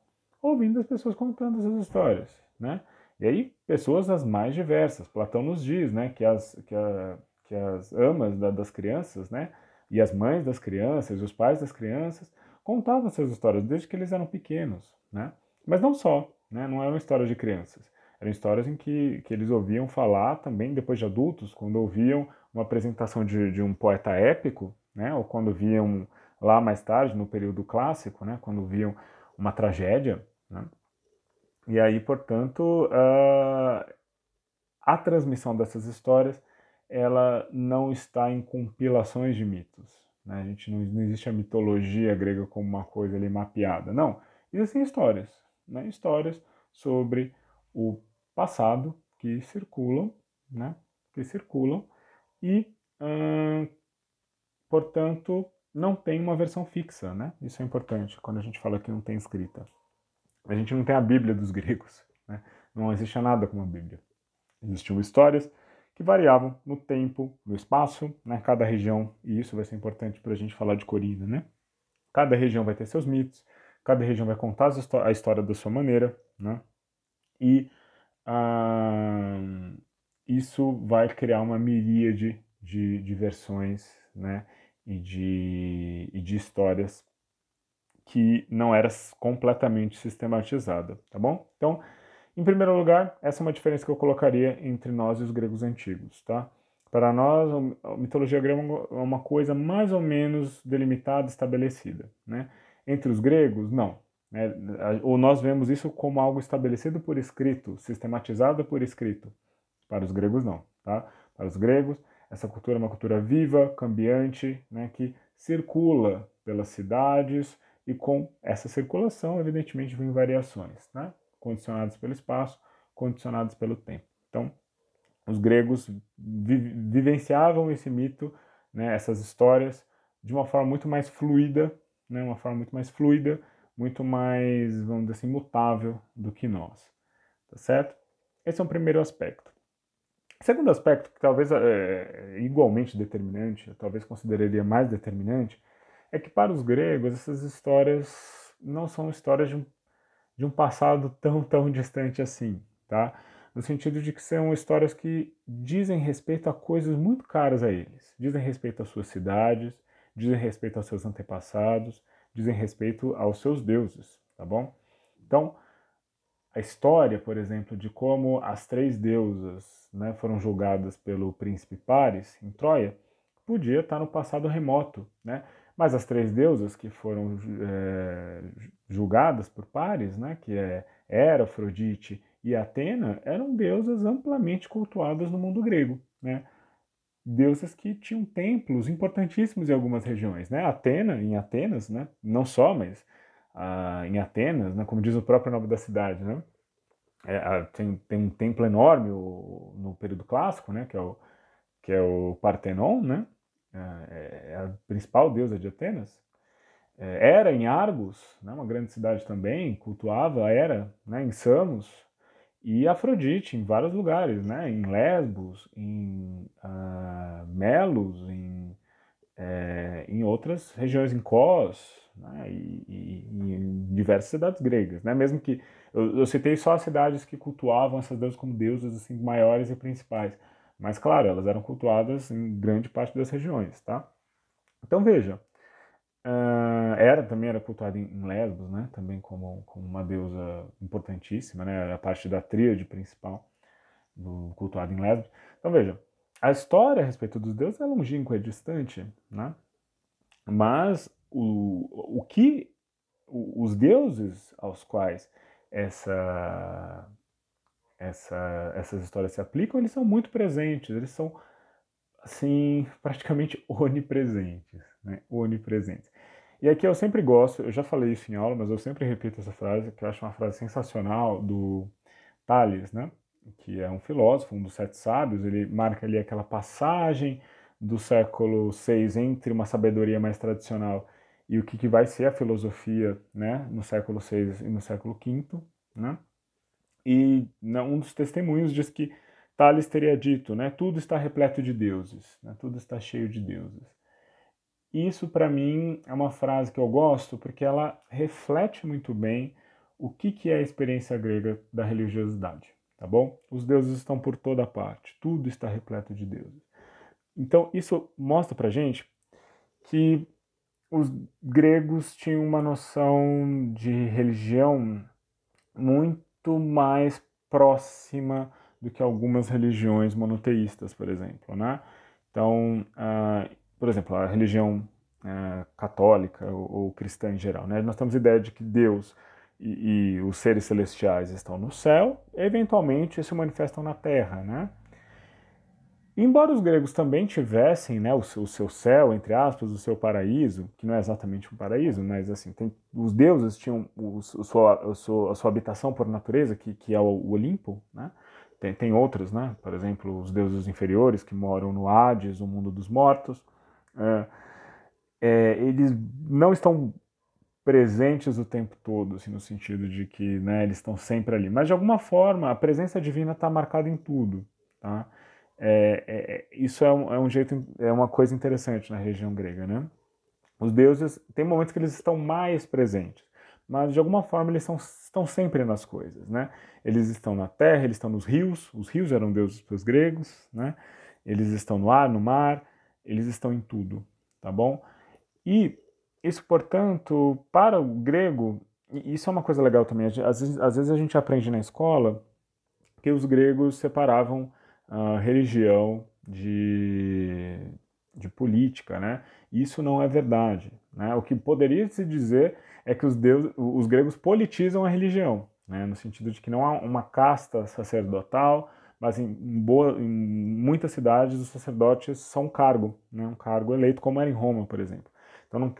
Ouvindo as pessoas contando essas histórias né? E aí, pessoas as mais diversas. Platão nos diz, né, que as, que a, que as amas da, das crianças, né, e as mães das crianças, os pais das crianças, contavam essas histórias desde que eles eram pequenos, né? Mas não só, né? Não eram histórias de crianças. Eram histórias em que, que eles ouviam falar também depois de adultos, quando ouviam uma apresentação de, de um poeta épico, né? Ou quando viam lá mais tarde, no período clássico, né? Quando viam uma tragédia, né? E aí, portanto, a transmissão dessas histórias ela não está em compilações de mitos. Né? A gente não, não existe a mitologia grega como uma coisa ali mapeada. Não, existem histórias, né? histórias sobre o passado que circulam, né? que circulam e, hum, portanto, não tem uma versão fixa, né? Isso é importante quando a gente fala que não tem escrita. A gente não tem a Bíblia dos gregos, né? não existe nada como a Bíblia. Existiam histórias que variavam no tempo, no espaço, né? cada região, e isso vai ser importante para a gente falar de Corina, né? Cada região vai ter seus mitos, cada região vai contar a história da sua maneira, né? E ah, isso vai criar uma miríade de, de versões, né? E de, e de histórias que não era completamente sistematizada, tá bom? Então, em primeiro lugar, essa é uma diferença que eu colocaria entre nós e os gregos antigos, tá? Para nós, a mitologia grega é uma coisa mais ou menos delimitada, estabelecida, né? Entre os gregos, não. Né? Ou nós vemos isso como algo estabelecido por escrito, sistematizado por escrito. Para os gregos, não, tá? Para os gregos, essa cultura é uma cultura viva, cambiante, né? Que circula pelas cidades, e com essa circulação, evidentemente, vêm variações, né? Condicionadas pelo espaço, condicionadas pelo tempo. Então, os gregos vi vivenciavam esse mito, né, essas histórias, de uma forma muito mais fluida, né, uma forma muito mais fluida, muito mais, vamos dizer assim, mutável do que nós. Tá certo? Esse é um primeiro aspecto. Segundo aspecto, que talvez é igualmente determinante, talvez consideraria mais determinante, é que para os gregos essas histórias não são histórias de um, de um passado tão, tão distante assim, tá? No sentido de que são histórias que dizem respeito a coisas muito caras a eles. Dizem respeito às suas cidades, dizem respeito aos seus antepassados, dizem respeito aos seus deuses, tá bom? Então, a história, por exemplo, de como as três deusas né, foram julgadas pelo príncipe Paris em Troia, podia estar no passado remoto, né? Mas as três deusas que foram é, julgadas por Paris, né, que é Hera, Afrodite e Atena, eram deusas amplamente cultuadas no mundo grego, né? Deusas que tinham templos importantíssimos em algumas regiões, né? Atena, em Atenas, né? Não só, mas ah, em Atenas, né, como diz o próprio nome da cidade, né? É, tem, tem, um templo enorme o, no período clássico, né, que é o, que é o Partenon, né, é, é a principal deusa de Atenas. É, era em Argos, né, uma grande cidade também, cultuava Era, né, em Samos, e Afrodite em vários lugares, né, em Lesbos, em uh, Melos, em, é, em outras regiões, em Cos, né, e, e, e, em diversas cidades gregas, né, mesmo que eu, eu, citei só as cidades que cultuavam essas deusas como deusas assim maiores e principais, mas claro, elas eram cultuadas em grande parte das regiões, tá? Então veja, uh, era também era cultuada em, Lesbos, né, também como, como uma deusa importantíssima, né, a parte da tríade principal do cultuado em Lesbos. Então veja, a história a respeito dos deuses é longínqua, é distante, né? Mas o, o que os deuses aos quais essa, essa, essas histórias se aplicam, eles são muito presentes, eles são assim [laughs] praticamente onipresentes, né? onipresentes. E aqui eu sempre gosto, eu já falei isso em aula, mas eu sempre repito essa frase, que eu acho uma frase sensacional do Tales, né? que é um filósofo, um dos sete sábios, ele marca ali aquela passagem do século VI entre uma sabedoria mais tradicional e o que, que vai ser a filosofia né, no século VI e no século V. Né? E né, um dos testemunhos diz que Tales teria dito, né, tudo está repleto de deuses, né, tudo está cheio de deuses. Isso, para mim, é uma frase que eu gosto porque ela reflete muito bem o que, que é a experiência grega da religiosidade, tá bom? Os deuses estão por toda parte, tudo está repleto de deuses. Então, isso mostra para gente que os gregos tinham uma noção de religião muito mais próxima do que algumas religiões monoteístas, por exemplo, né? Então, uh, por exemplo, a religião uh, católica ou, ou, cristã em geral, né? Nós temos a ideia de que Deus e, e os seres celestiais estão no céu, eventualmente se manifestam na Terra, né? Embora os gregos também tivessem né, o, seu, o, seu, céu, entre aspas, o seu paraíso, que não é exatamente um paraíso, mas assim, tem, os deuses tinham o, o sua, sua, a sua habitação por natureza, que, que é o, Olimpo, né? Tem, tem outros, né? Por exemplo, os deuses inferiores que moram no Hades, o mundo dos mortos. É, é, eles não estão presentes o tempo todo, assim, no sentido de que né, eles estão sempre ali. Mas, de alguma forma, a presença divina está marcada em tudo, tá? É, é, é, isso é um, é um, jeito, é uma coisa interessante na região grega, né? Os deuses, tem momentos que eles estão mais presentes, mas de alguma forma eles são, estão sempre nas coisas, né? Eles estão na terra, eles estão nos rios, os rios eram deuses para os gregos, né? Eles estão no ar, no mar, eles estão em tudo, tá bom? E isso, portanto, para o grego, isso é uma coisa legal também, às vezes, às vezes a gente aprende na escola que os gregos separavam religião de, de política, né? Isso não é verdade. Né? O que poderia se dizer é que os, deus, os gregos politizam a religião, né? no sentido de que não há uma casta sacerdotal, mas em, boa, em muitas cidades os sacerdotes são um cargo, né? um cargo eleito, como era em Roma, por exemplo. Então não,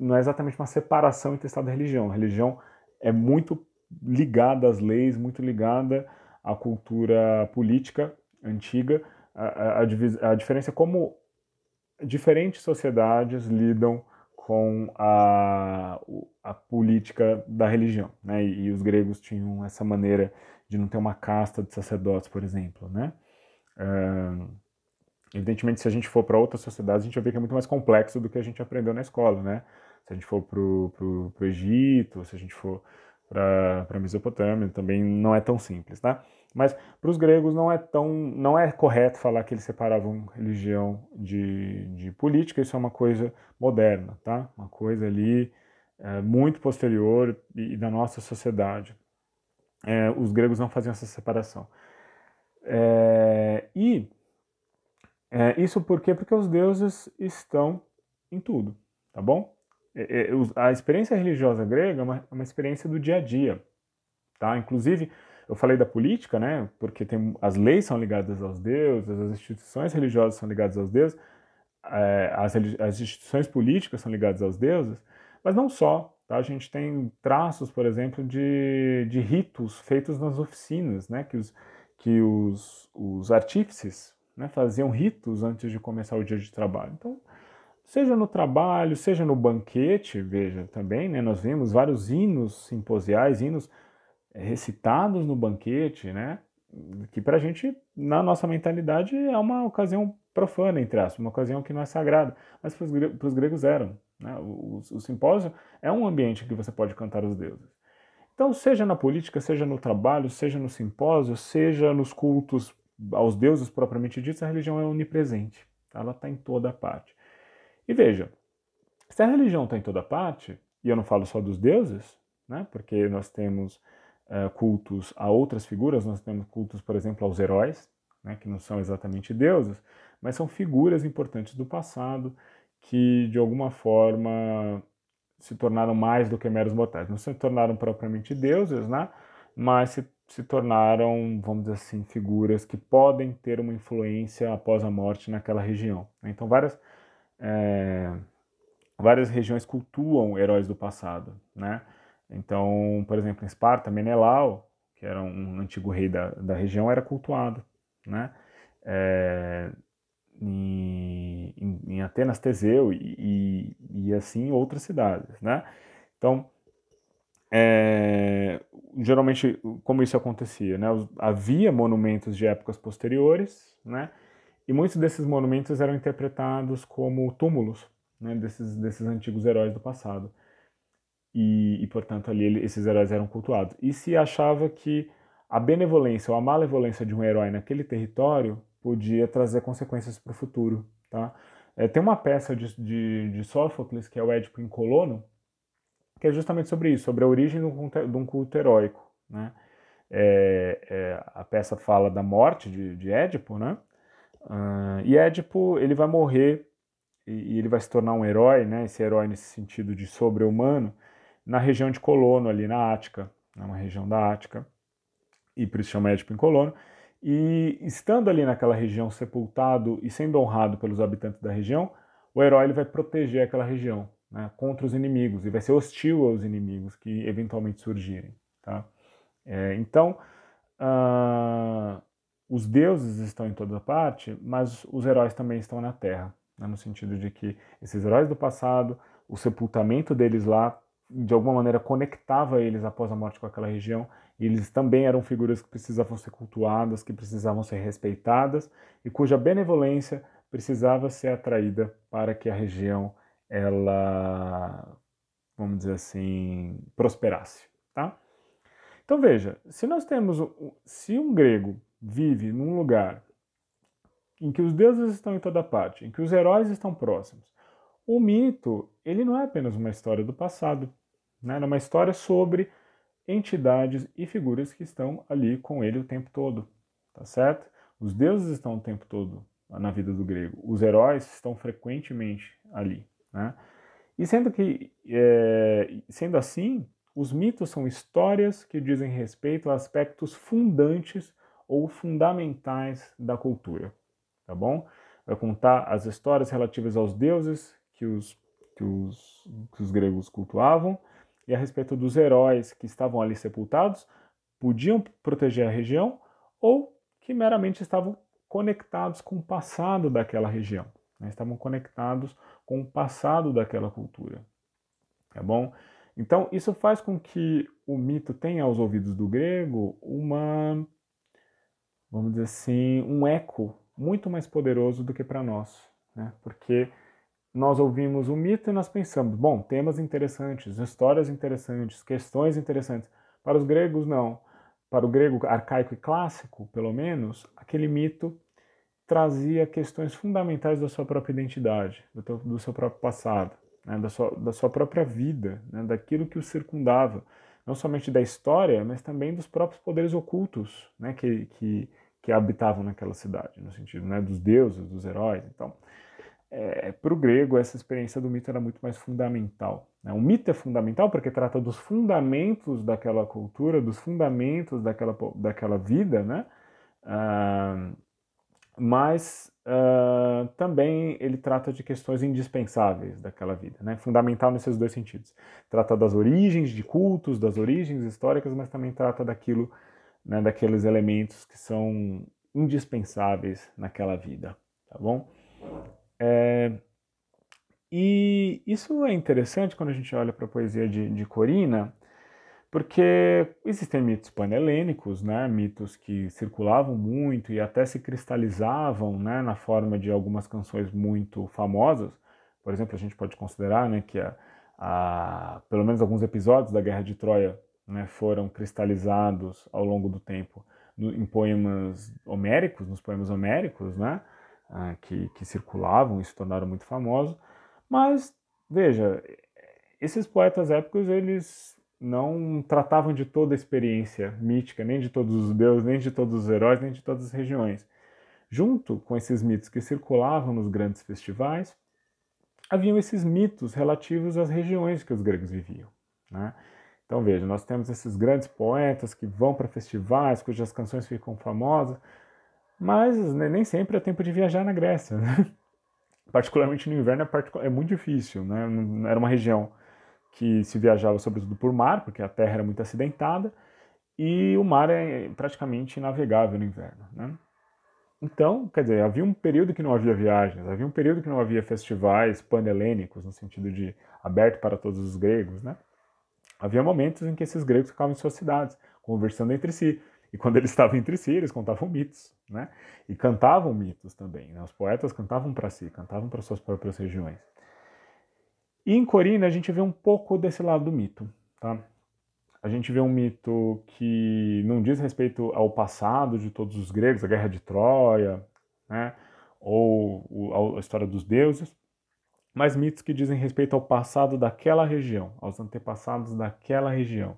não é exatamente uma separação entre Estado e religião. A religião é muito ligada às leis, muito ligada à cultura política antiga, a, a, a diferença é como diferentes sociedades lidam com a, a política da religião, né? E, e, os gregos tinham essa maneira de não ter uma casta de sacerdotes, por exemplo, né? Uh, evidentemente, se a gente for para outras sociedades, a gente vai ver que é muito mais complexo do que a gente aprendeu na escola, né? Se a gente for para o Egito, se a gente for para a Mesopotâmia, também não é tão simples, tá? Mas para os gregos não é tão, não é correto falar que eles separavam religião de, de política. Isso é uma coisa moderna, tá? Uma coisa ali é, muito posterior e, e, da nossa sociedade. É, os gregos não faziam essa separação. É, e é, isso por quê? Porque os deuses estão em tudo, tá bom? É, é, a experiência religiosa grega é uma, uma experiência do dia a dia, tá? Inclusive eu falei da política, né? Porque tem, as leis são ligadas aos deuses, as instituições religiosas são ligadas aos deuses, é, as, as, instituições políticas são ligadas aos deuses, mas não só. Tá? A gente tem traços, por exemplo, de, de ritos feitos nas oficinas, né? Que os, que os, os artífices né, faziam ritos antes de começar o dia de trabalho. Então, seja no trabalho, seja no banquete, veja também, né, nós vimos vários hinos simposiais, hinos recitados no banquete, né? Que para a gente, na nossa mentalidade, é uma ocasião profana, entre aspas, uma ocasião que não é sagrada, mas para os gregos eram. Né? O, o, simpósio é um ambiente que você pode cantar os deuses. Então, seja na política, seja no trabalho, seja no simpósio, seja nos cultos aos deuses propriamente ditos, a religião é onipresente. Ela está em toda parte. E veja, se a religião está em toda parte, e eu não falo só dos deuses, né? porque nós temos uh, cultos a outras figuras, nós temos cultos, por exemplo, aos heróis, né, que não são exatamente deuses, mas são figuras importantes do passado que, de alguma forma, se tornaram mais do que meros mortais. Não se tornaram propriamente deuses, né, mas se, se tornaram, vamos dizer assim, figuras que podem ter uma influência após a morte naquela região. Então, várias. É, várias regiões cultuam heróis do passado, né? Então, por exemplo, em Esparta, Menelau, que era um antigo rei da, da região, era cultuado. Né? É, em, em, Atenas, Teseu e, e, e, assim outras cidades. Né? Então, é, geralmente, como isso acontecia? Né? Havia monumentos de épocas posteriores, né? E muitos desses monumentos eram interpretados como túmulos né? desses, desses antigos heróis do passado e, e portanto, ali esses heróis eram cultuados. E se achava que a benevolência ou a malevolência de um herói naquele território podia trazer consequências para o futuro. Tá? É, tem uma peça de, de, de, Sófocles, que é o Édipo em Colono, que é justamente sobre isso, sobre a origem de um culto, de um culto heróico. Né? É, é, a peça fala da morte de, de Édipo, né? Uh, e Édipo ele vai morrer e, e, ele vai se tornar um herói, né? Esse herói nesse sentido de sobre-humano, na região de Colono, ali na Ática, é uma região da Ática, e por isso chama Édipo em Colono. E estando ali naquela região sepultado e sendo honrado pelos habitantes da região, o herói ele vai proteger aquela região né, contra os inimigos e vai ser hostil aos inimigos que eventualmente surgirem. Tá? É, então, uh, os deuses estão em toda parte, mas os heróis também estão na Terra, né, no sentido de que esses heróis do passado, o sepultamento deles lá de alguma maneira conectava eles após a morte com aquela região, e eles também eram figuras que precisavam ser cultuadas, que precisavam ser respeitadas e cuja benevolência precisava ser atraída para que a região ela, vamos dizer assim, prosperasse, tá? Então veja, se nós temos, se um grego vive num lugar em que os deuses estão em toda parte, em que os heróis estão próximos, o mito, ele não é apenas uma história do passado, né? É uma história sobre entidades e figuras que estão ali com ele o tempo todo, tá certo? Os deuses estão o tempo todo na vida do grego, os heróis estão frequentemente ali, né? E sendo que, é, sendo assim, os mitos são histórias que dizem respeito a aspectos fundantes ou fundamentais da cultura, tá bom? Vai contar as histórias relativas aos deuses que os, que os, que os gregos cultuavam, e a respeito dos heróis que estavam ali sepultados, podiam proteger a região ou que meramente estavam conectados com o passado daquela região. né? estavam conectados com o passado daquela cultura, tá bom? Então isso faz com que o mito tenha aos ouvidos do grego uma, vamos dizer assim, um eco muito mais poderoso do que para nós, né? Porque nós ouvimos o mito e nós pensamos, bom, temas interessantes, histórias interessantes, questões interessantes. Para os gregos, não. Para o grego arcaico e clássico, pelo menos, aquele mito trazia questões fundamentais da sua própria identidade, do, teu, do seu próprio passado, né, da, sua, da sua própria vida, né, daquilo que o circundava, não somente da história, mas também dos próprios poderes ocultos né, que, que, que habitavam naquela cidade, no sentido né, dos deuses, dos heróis. Então, é, para o grego, essa experiência do mito era muito mais fundamental. Né? O mito é fundamental porque trata dos fundamentos daquela cultura, dos fundamentos daquela, daquela vida, né? Ah, mas ah, também ele trata de questões indispensáveis daquela vida, né? fundamental nesses dois sentidos. Trata das origens de cultos, das origens históricas, mas também trata daquilo, né, daqueles elementos que são indispensáveis naquela vida, tá bom? É, e isso é interessante quando a gente olha para a poesia de, de Corina, porque existem mitos panhelênicos, né, mitos que circulavam muito e até se cristalizavam né, na forma de algumas canções muito famosas. Por exemplo, a gente pode considerar né, que a, a, pelo menos alguns episódios da Guerra de Troia né, foram cristalizados ao longo do tempo no, em poemas homéricos, nos poemas homéricos, né? ah, que, que circulavam e se tornaram muito famosos. Mas, veja, esses poetas épicos, eles não tratavam de toda a experiência mítica, nem de todos os deuses, nem de todos os heróis, nem de todas as regiões. Junto com esses mitos que circulavam nos grandes festivais, haviam esses mitos relativos às regiões que os gregos viviam. Né? Então veja, nós temos esses grandes poetas que vão para festivais, cujas canções ficam famosas, mas nem sempre é tempo de viajar na Grécia. Né? [laughs] Particularmente no inverno é, é muito difícil. Né? Era uma região que se viajava sobretudo por mar, porque a terra era muito acidentada, e o mar é praticamente inavegável no inverno. Né? Então, quer dizer, havia um período que não havia viagens, havia um período que não havia festivais panhelênicos, no sentido de aberto para todos os gregos. Né? Havia momentos em que esses gregos ficavam em suas cidades, conversando entre si. E quando eles estavam entre si, eles contavam mitos, né? E cantavam mitos também. Né? Os poetas cantavam para si, cantavam para suas próprias regiões. E em Corina a gente vê um pouco desse lado do mito, tá? A gente vê um mito que não diz respeito ao passado de todos os gregos, a guerra de Troia, né? Ou a história dos deuses, mas mitos que dizem respeito ao passado daquela região, aos antepassados daquela região.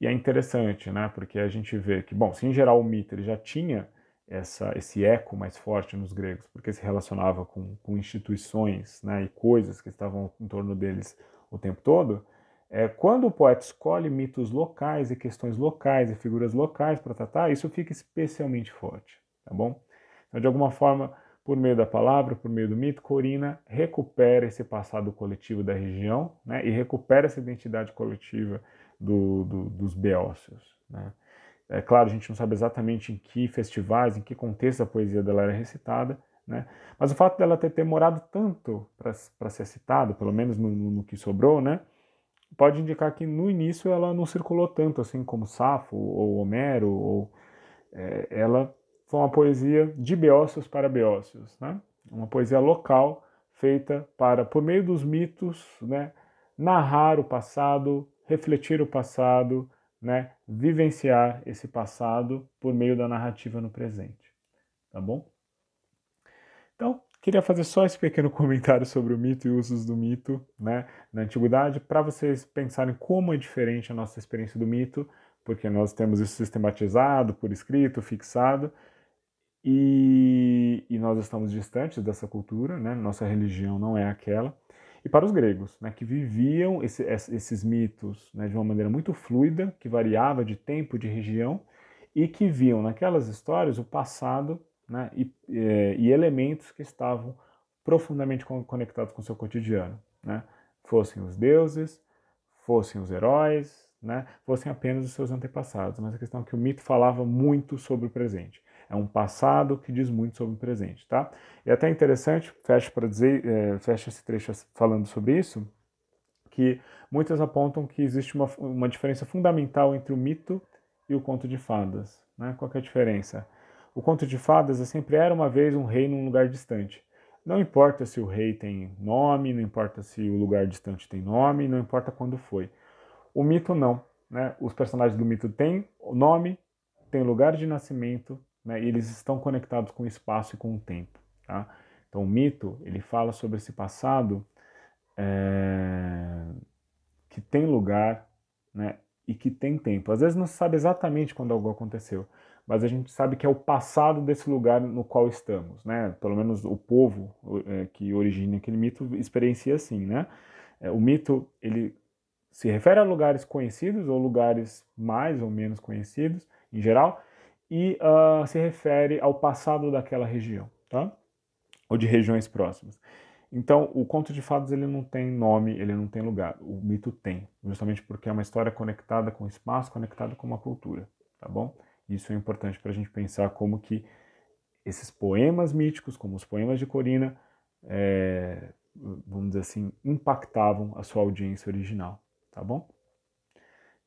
E é interessante, né? Porque a gente vê que, bom, se em geral o mito ele já tinha essa, esse eco mais forte nos gregos, porque se relacionava com, com instituições né, e coisas que estavam em torno deles o tempo todo, é, quando o poeta escolhe mitos locais e questões locais e figuras locais para tratar, isso fica especialmente forte, tá bom? Então, de alguma forma, por meio da palavra, por meio do mito, Corina recupera esse passado coletivo da região né, e recupera essa identidade coletiva do, do, dos beócios. Né? É claro, a gente não sabe exatamente em que festivais, em que contexto a poesia dela era recitada, né? mas o fato dela ter demorado tanto para ser citada, pelo menos no, no, que sobrou, né? pode indicar que no início ela não circulou tanto assim como Safo ou Homero, ou, é, ela foi uma poesia de beócios para beócios, né? uma poesia local feita para, por meio dos mitos, né, narrar o passado, refletir o passado, né, vivenciar esse passado por meio da narrativa no presente. Tá bom? Então, queria fazer só esse pequeno [laughs] comentário sobre o mito e usos do mito né, na antiguidade, para vocês pensarem como é diferente a nossa experiência do mito, porque nós temos isso sistematizado, por escrito, fixado, e, e nós estamos distantes dessa cultura, né? nossa religião não é aquela e para os gregos, né, que viviam esse, esses mitos né, de uma maneira muito fluida, que variava de tempo, de região, e que viam naquelas histórias o passado né, e, e, elementos que estavam profundamente conectados com o seu cotidiano. Né? Fossem os deuses, fossem os heróis, né, fossem apenas os seus antepassados. Mas a questão é que o mito falava muito sobre o presente. É um passado que diz muito sobre o presente, tá? E até interessante, fecha para dizer, é, fecha esse trecho falando sobre isso, que muitas apontam que existe uma, uma diferença fundamental entre o mito e o conto de fadas. Né? Qual é a diferença? O conto de fadas é sempre era uma vez um rei num lugar distante. Não importa se o rei tem nome, não importa se o lugar distante tem nome, não importa quando foi. O mito não. Né? Os personagens do mito têm nome, têm lugar de nascimento, né? e eles estão conectados com o espaço e com o tempo. Tá? Então o mito ele fala sobre esse passado é... que tem lugar né? e que tem tempo. Às vezes não se sabe exatamente quando algo aconteceu, mas a gente sabe que é o passado desse lugar no qual estamos, né? Pelo menos o povo é, que origina aquele mito experiencia assim, né? É, o mito ele se refere a lugares conhecidos ou lugares mais ou menos conhecidos, em geral, e uh, se refere ao passado daquela região, tá? Ou de regiões próximas. Então, o conto de fadas ele não tem nome, ele não tem lugar. O mito tem, justamente porque é uma história conectada com o espaço, conectada com uma cultura, tá bom? Isso é importante para a gente pensar como que esses poemas míticos, como os poemas de Corina, é, vamos dizer assim, impactavam a sua audiência original, tá bom?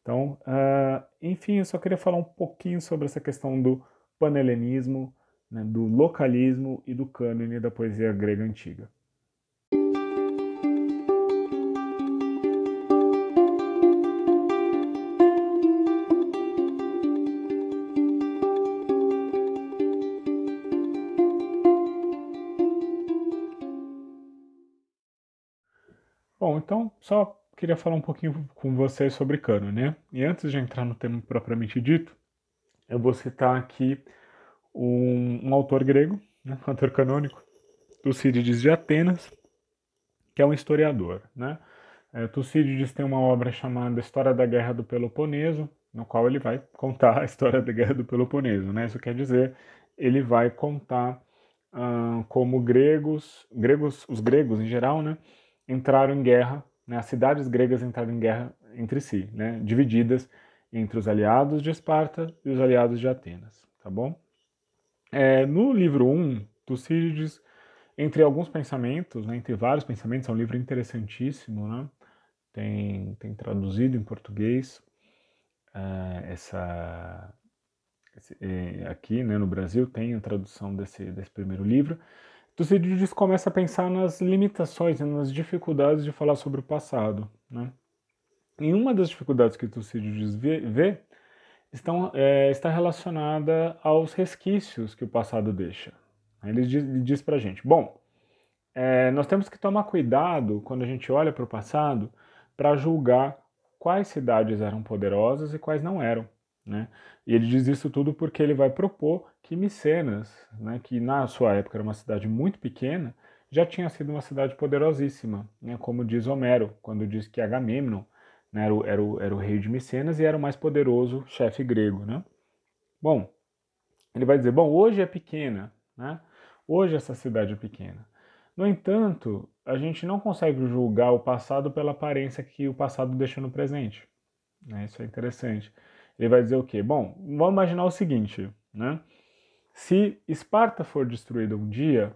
Então, uh, enfim, eu só queria falar um pouquinho sobre essa questão do panhelenismo, né, do localismo e do cânone da poesia grega antiga. Bom, então só queria falar um pouquinho com vocês sobre Cano, né? E antes de entrar no tema propriamente dito, eu vou citar aqui um, um autor grego, né? um autor canônico, Tucídides de Atenas, que é um historiador, né? É, Tucídides tem uma obra chamada História da Guerra do Peloponeso, no qual ele vai contar a história da Guerra do Peloponeso, né? Isso quer dizer, ele vai contar ah, como gregos, gregos, os gregos em geral, né? entraram em guerra, né, as cidades gregas entraram em guerra entre si, né, divididas entre os aliados de Esparta e os aliados de Atenas, tá bom? É, no livro 1, Tucídides, entre alguns pensamentos, né, entre vários pensamentos, é um livro interessantíssimo, né, tem, tem traduzido em português uh, essa, esse, é, aqui né, no Brasil tem a tradução desse, desse primeiro livro, Tucídides começa a pensar nas limitações, nas dificuldades de falar sobre o passado. Né? E uma das dificuldades que Tucídides vê, vê estão, é, está relacionada aos resquícios que o passado deixa. Ele diz, diz para a gente: bom, é, nós temos que tomar cuidado quando a gente olha para o passado para julgar quais cidades eram poderosas e quais não eram. Né? E ele diz isso tudo porque ele vai propor que Micenas, né, que na sua época era uma cidade muito pequena, já tinha sido uma cidade poderosíssima, né, como diz Homero, quando diz que Agamemnon né, era, o, era, o, era o rei de Micenas e era o mais poderoso chefe grego. Né? Bom, ele vai dizer, bom, hoje é pequena, né? hoje essa cidade é pequena. No entanto, a gente não consegue julgar o passado pela aparência que o passado deixa no presente. Né? Isso é interessante. Ele vai dizer o quê? Bom, vamos imaginar o seguinte, né? Se Esparta for destruída um dia,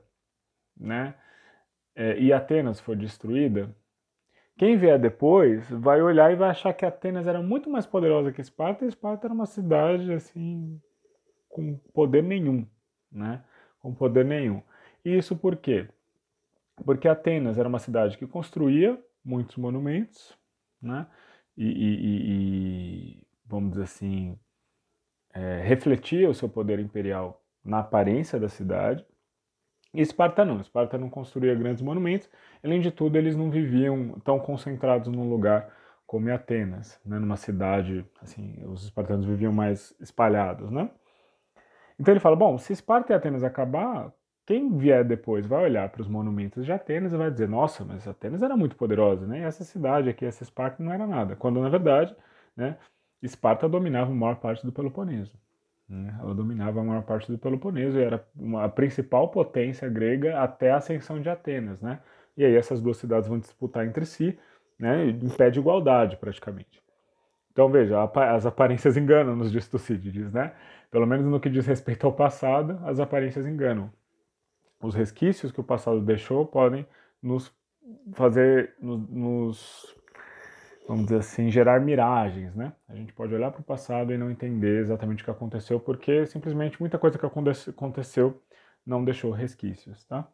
né, é, e Atenas for destruída, quem vier depois vai olhar e vai achar que Atenas era muito mais poderosa que Esparta, e Esparta era uma cidade assim com poder nenhum, né? Com poder nenhum. E isso por quê? Porque Atenas era uma cidade que construía muitos monumentos, né? E, e, e, vamos dizer assim, é, refletia o seu poder imperial na aparência da cidade. E Esparta não, Esparta não construía grandes monumentos, além de tudo, eles não viviam tão concentrados num lugar como em Atenas, né, numa cidade, assim, os espartanos viviam mais espalhados, né? Então ele fala, bom, se Esparta e Atenas acabar, quem vier depois vai olhar para os monumentos de Atenas e vai dizer, nossa, mas Atenas era muito poderosa, né? E essa cidade aqui, essa Esparta não era nada. Quando na verdade, né, Esparta dominava a maior parte do Peloponeso. Né? Ela dominava a maior parte do Peloponeso e era uma, a principal potência grega até a ascensão de Atenas. Né? E aí essas duas cidades vão disputar entre si, né, em pé de igualdade praticamente. Então veja, as aparências enganam nos diz Tucídides, né? pelo menos no que diz respeito ao passado, as aparências enganam. Os resquícios que o passado deixou podem nos fazer, nos, vamos dizer assim, gerar miragens, né? A gente pode olhar para o passado e não entender exatamente o que aconteceu, porque simplesmente muita coisa que aconteceu não deixou resquícios, tá?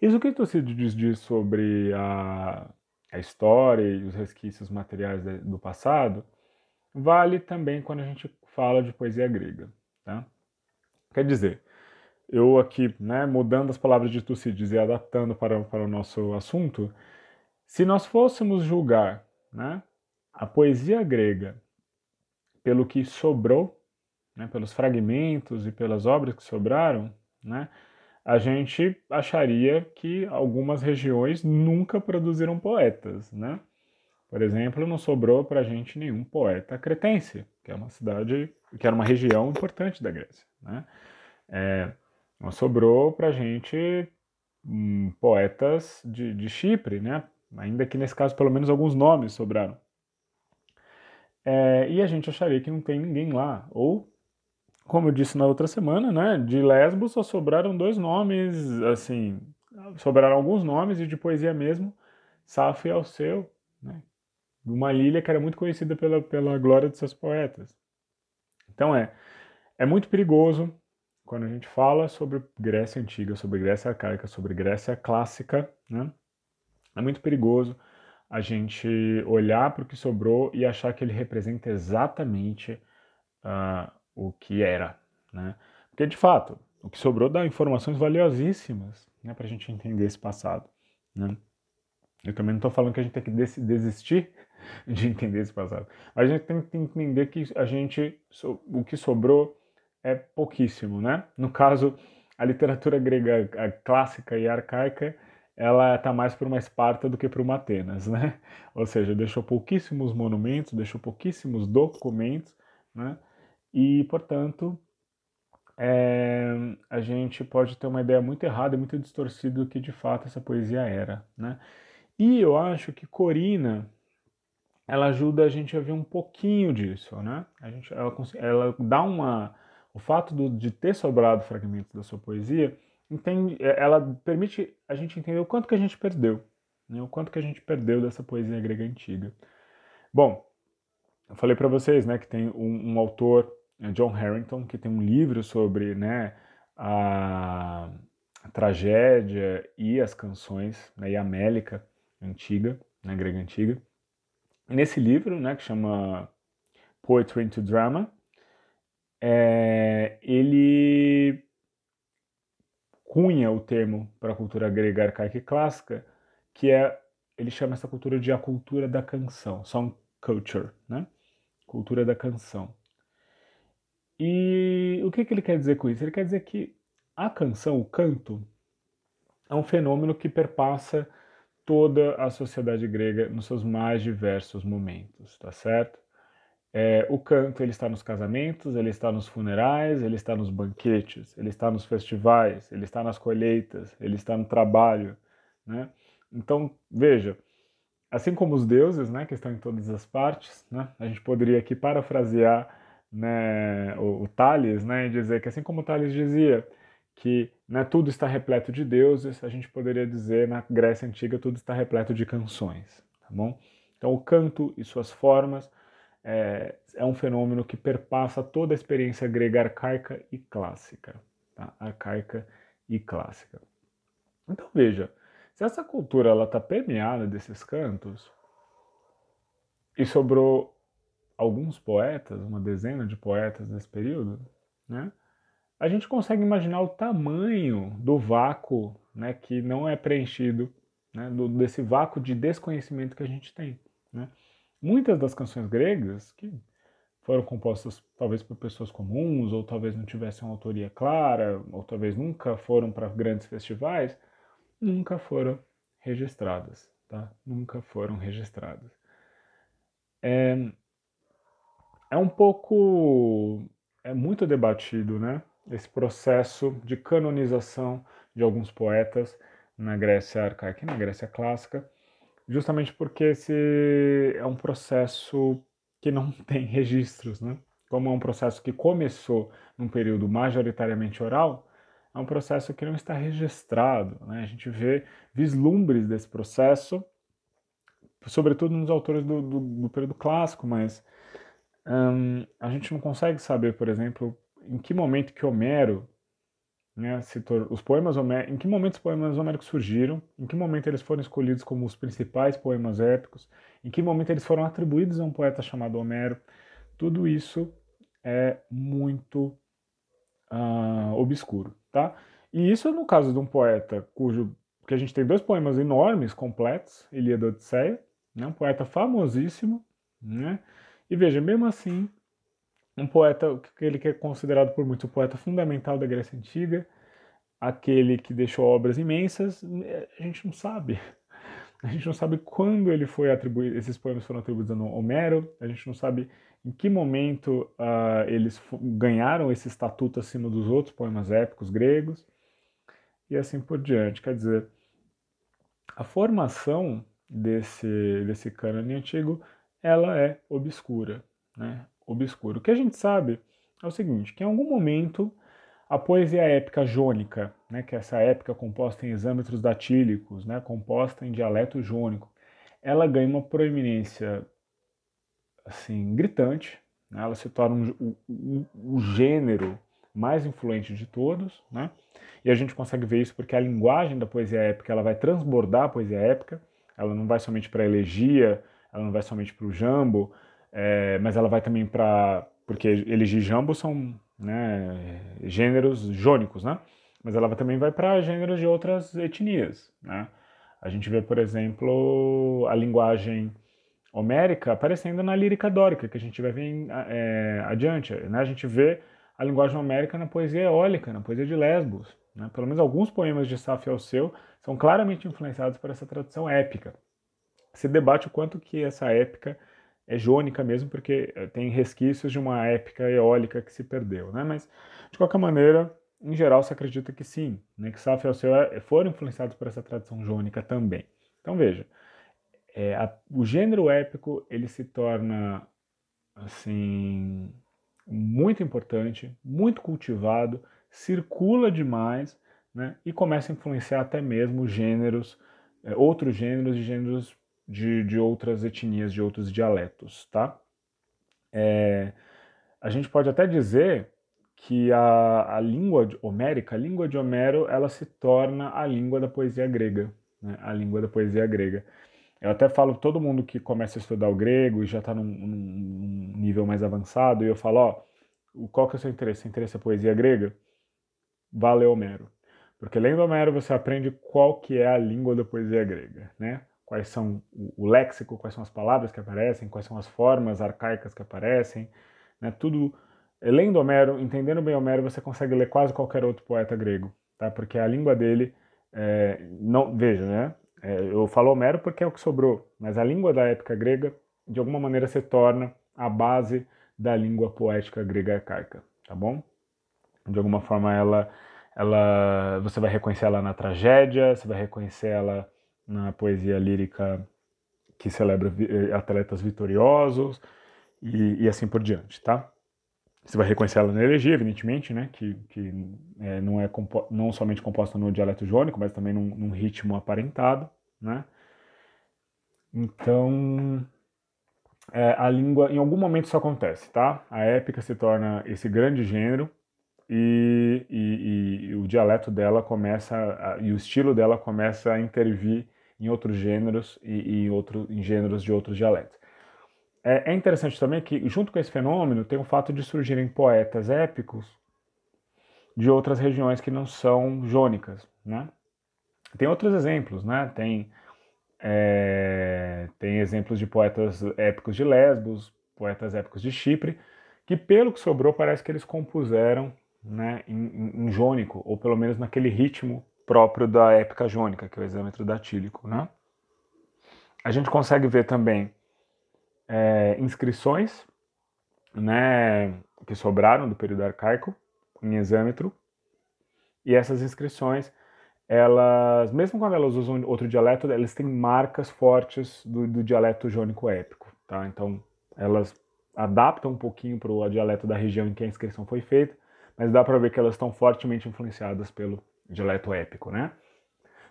Isso que tu se diz sobre a, a história e os resquícios materiais do passado vale também quando a gente fala de poesia grega, tá? Quer dizer, eu aqui, né, mudando as palavras de Tucídides e adaptando para, para o nosso assunto, se nós fôssemos julgar né, a poesia grega pelo que sobrou, né, pelos fragmentos e pelas obras que sobraram, né, a gente acharia que algumas regiões nunca produziram poetas. Né? Por exemplo, não sobrou para a gente nenhum poeta cretense, que é uma cidade, que era uma região importante da Grécia. Né? É, não sobrou para a gente hum, poetas de, de Chipre, né? Ainda que nesse caso pelo menos alguns nomes sobraram. É, e a gente acharia que não tem ninguém lá. Ou, como eu disse na outra semana, né, de Lesbos só sobraram dois nomes, assim, sobraram alguns nomes e de poesia mesmo, Safo e Alceu, né, uma ilha que era muito conhecida pela, pela glória de seus poetas. Então é, é muito perigoso quando a gente fala sobre Grécia Antiga, sobre Grécia Arcaica, sobre Grécia Clássica, né? É muito perigoso a gente olhar para o que sobrou e achar que ele representa exatamente uh, o que era, né? Porque, de fato, o que sobrou dá informações valiosíssimas né, para a gente entender esse passado, né? Eu também não estou falando que a gente tem que desistir [laughs] de entender esse passado, mas a gente tem que entender que a gente, o que sobrou é pouquíssimo, né? No caso, a literatura grega a clássica e arcaica, ela está mais para uma Esparta do que para uma Atenas, né? [laughs] Ou seja, deixou pouquíssimos monumentos, deixou pouquíssimos documentos, né? E, portanto, é, a gente pode ter uma ideia muito errada e muito distorcida do que de fato essa poesia era, né? E eu acho que Corina ela ajuda a gente a ver um pouquinho disso, né? A gente, ela, ela dá uma o fato do, de ter sobrado fragmentos da sua poesia, entende, é, ela permite a gente entender o quanto que a gente perdeu, né? o quanto que a gente perdeu dessa poesia grega antiga. Bom, eu falei para vocês né, que tem um, um, autor, é, John Harrington, que tem um livro sobre né, a, a tragédia e as canções, né, e a Mélica antiga, né, grega antiga. nesse livro, né, que chama Poetry into Drama, é, ele cunha o termo para a cultura grega arcaica e clássica, que é ele chama essa cultura de a cultura da canção, song culture, né? Cultura da canção. E o que, que ele quer dizer com isso? Ele quer dizer que a canção, o canto, é um fenômeno que perpassa toda a sociedade grega nos seus mais diversos momentos, tá certo? É, o canto ele está nos casamentos, ele está nos funerais, ele está nos banquetes, ele está nos festivais, ele está nas colheitas, ele está no trabalho, né? Então veja, assim como os deuses, né, que estão em todas as partes, né? A gente poderia aqui parafrasear, né, o, o Tales, né, e dizer que assim como Tales dizia que né, tudo está repleto de deuses, a gente poderia dizer na Grécia antiga tudo está repleto de canções, tá bom? Então o canto e suas formas é, é um fenômeno que perpassa toda a experiência grega arcaica e clássica. Tá? Arcaica e clássica. Então veja, se essa cultura está permeada desses cantos, e sobrou alguns poetas, uma dezena de poetas nesse período, né? a gente consegue imaginar o tamanho do vácuo né, que não é preenchido, né, do, desse vácuo de desconhecimento que a gente tem. Né? Muitas das canções gregas, que foram compostas talvez por pessoas comuns, ou talvez não tivessem uma autoria clara, ou talvez nunca foram para grandes festivais, nunca foram registradas, tá? Nunca foram registradas. É, é um pouco, é muito debatido, né? Esse processo de canonização de alguns poetas na Grécia arcaica e na Grécia clássica, justamente porque esse é um processo que não [laughs] tem registros, né? como é um processo que começou num período majoritariamente oral, é um processo que não está registrado. Né? A gente vê vislumbres desse processo, sobretudo nos autores do, do, do período clássico, mas hum, a gente não consegue saber, por exemplo, em que momento que Homero, né, os poemas Homéricos, em que momento os poemas homéricos surgiram, em que momento eles foram escolhidos como os principais poemas épicos, em que momento eles foram atribuídos a um poeta chamado Homero. Tudo isso é muito uh, obscuro, tá? E isso no caso de um poeta cujo que a gente tem dois poemas enormes, completos, Ilíada e Odisseia, né? um poeta famosíssimo, né? E veja, mesmo assim, um poeta que ele que é considerado por muitos o poeta fundamental da Grécia Antiga, aquele que deixou obras imensas, a gente não sabe. A gente não sabe quando ele foi atribuído, esses poemas foram atribuídos a Homero, a gente não sabe em que momento uh, eles ganharam esse estatuto acima dos outros poemas épicos gregos, e assim por diante. Quer dizer, a formação desse, desse cânone antigo, ela é obscura, né? Obscura. O que a gente sabe é o seguinte, que em algum momento a poesia épica jônica, né, que é essa épica composta em exâmetros datílicos, né, composta em dialeto jônico, ela ganha uma proeminência assim, gritante, né? ela se torna um, um, um, gênero mais influente de todos, né? e a gente consegue ver isso porque a linguagem da poesia épica ela vai transbordar a poesia épica, ela não vai somente para a elegia, ela não vai somente para o jambo, é, mas ela vai também para. porque elegia e são né, gêneros jônicos, né? mas ela também vai para gêneros de outras etnias. Né? A gente vê, por exemplo, a linguagem homérica aparecendo na lírica dórica, que a gente vai ver é, adiante. Né? A gente vê a linguagem homérica na poesia eólica, na poesia de Lesbos. Né? Pelo menos alguns poemas de Safo e Alceu são claramente influenciados por essa tradição épica. Se debate o quanto que essa épica é jônica mesmo, porque eh, tem resquícios de uma épica eólica que se perdeu. Né? Mas, de qualquer maneira, em geral, se acredita que sim, né? que Safo e Alceu eh, foram influenciados por essa tradição jônica também. Então, veja, é, a, o gênero épico ele se torna assim muito importante, muito cultivado, circula demais, né, e começa a influenciar até mesmo gêneros, é, outros gêneros e gêneros de, de outras etnias, de outros dialetos, tá? É, a gente pode até dizer que a, a língua homérica, a língua de Homero, ela se torna a língua da poesia grega, né, a língua da poesia grega. Eu até falo todo mundo que começa a estudar o grego e já está num, num, nível mais avançado, e eu falo, ó, qual que é o seu interesse? Seu interesse é poesia grega? Vá ler Homero. Porque lendo Homero você aprende qual que é a língua da poesia grega, né? Quais são o, léxico, quais são as palavras que aparecem, quais são as formas arcaicas que aparecem, né? Tudo lendo Homero, entendendo bem Homero, você consegue ler quase qualquer outro poeta grego, tá? Porque a língua dele, é, não, veja, né? É, eu falo Homero porque é o que sobrou, mas a língua da época grega, de alguma maneira, se torna a base da língua poética grega arcaica, tá bom? De alguma forma, ela, ela, você vai reconhecer ela na tragédia, você vai reconhecer ela na poesia lírica que celebra eh, atletas vitoriosos e, e assim por diante, tá? Você vai reconhecer ela na elegia, evidentemente, né? Que, que é, não é não somente composta no dialeto jônico, mas também num, num, ritmo aparentado, né? Então, é, a língua, em algum momento isso acontece, tá? A épica se torna esse grande gênero e, e, e o dialeto dela começa, a, e o estilo dela começa a intervir em outros gêneros e, e em, outro, em gêneros de outros dialetos. É, é interessante também que, junto com esse fenômeno, tem o fato de surgirem poetas épicos de outras regiões que não são jônicas, né? Tem outros exemplos, né? Tem, é, tem exemplos de poetas épicos de Lesbos, poetas épicos de Chipre, que pelo que sobrou parece que eles compuseram né, em, em, jônico, ou pelo menos naquele ritmo próprio da épica jônica, que é o exâmetro datílico, né? A gente consegue ver também é, inscrições né, que sobraram do período arcaico em exâmetro. E essas inscrições, elas, mesmo quando elas usam outro dialeto, elas têm marcas fortes do, do dialeto jônico épico. Tá? Então, elas adapta um pouquinho para o dialeto da região em que a inscrição foi feita, mas dá para ver que elas estão fortemente influenciadas pelo dialeto épico, né?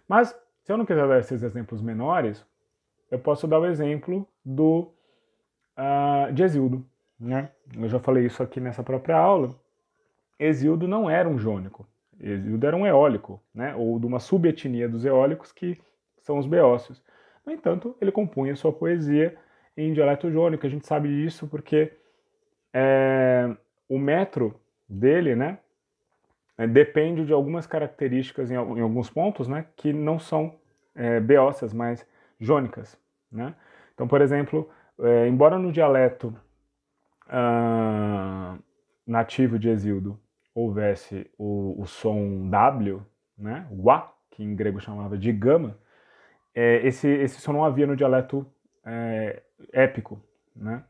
Mas se eu não quiser dar esses exemplos menores, eu posso dar o exemplo do uh, de Exildo, né? Eu já falei isso aqui nessa própria aula. Exildo não era um jônico, Exildo era um eólico, né? Ou de uma subetnia dos eólicos que são os beócios. No entanto, ele compunha sua poesia em dialeto jônico. A gente sabe disso porque é, o metro dele, né, é, depende de algumas características em, em, alguns pontos, né, que não são é, beócias, mas jônicas, né. Então, por exemplo, é, embora no dialeto ah, nativo de Exildo houvesse o, o som W, né, wa, que em grego chamava de gama, é, esse, esse som não havia no dialeto é, épico, né?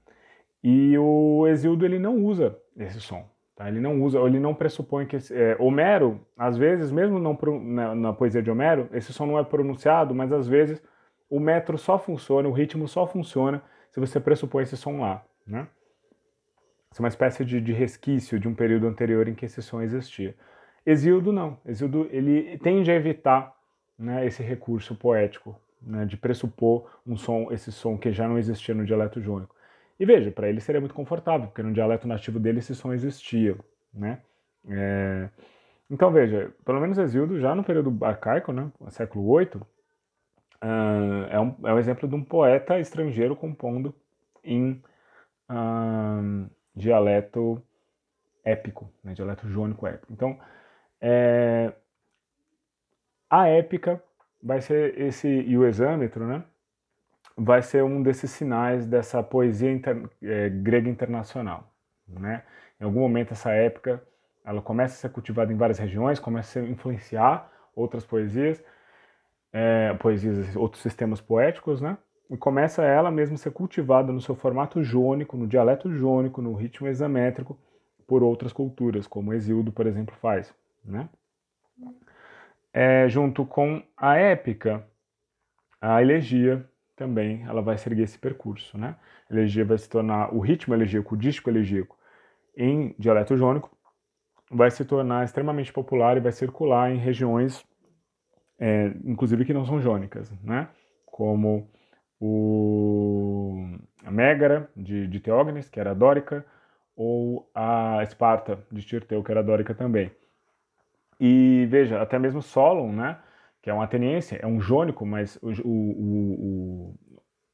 E o Exildo ele não usa esse som, tá? Ele não usa, ele não pressupõe que é, Homero, às vezes, mesmo não na, na, poesia de Homero, esse som não é pronunciado, mas às vezes o metro só funciona, o ritmo só funciona se você pressupõe esse som lá, né? Isso é uma espécie de, de resquício de um período anterior em que esse som existia. Exildo não. Exildo ele tende a evitar né, esse recurso poético né, de pressupor um som, esse som que já não existia no dialeto jônico. E veja, para ele seria muito confortável, porque no dialeto nativo dele esse som existia, né? É... Então veja, pelo menos Exildo já no período arcaico, né, século VIII, uh, é, um, é um exemplo de um poeta estrangeiro compondo em uh, dialeto épico, né, dialeto jônico épico. Então, é, a épica vai ser esse e o exâmetro, né? Vai ser um desses sinais dessa poesia inter, é, grega internacional, né? Em algum momento essa épica ela começa a ser cultivada em várias regiões, começa a influenciar outras poesias, é, poesias, outros sistemas poéticos, né? E começa ela mesma a ser cultivada no seu formato jônico, no dialeto jônico, no ritmo examétrico, por outras culturas, como Exildo, por exemplo, faz, né? é, junto com a épica, a elegia também ela vai seguir esse percurso. Né? Elegia vai se tornar, o ritmo elegíaco, o dístico elegíaco em dialeto jônico, vai se tornar extremamente popular e vai circular em regiões, é, inclusive que não são jônicas, né? como o, a Mégara de, de Teógenes, que era dórica, ou a Esparta de Tirteu, que era dórica também. E veja, até mesmo Solon, né, que é um ateniense, é um jônico, mas o, o, o,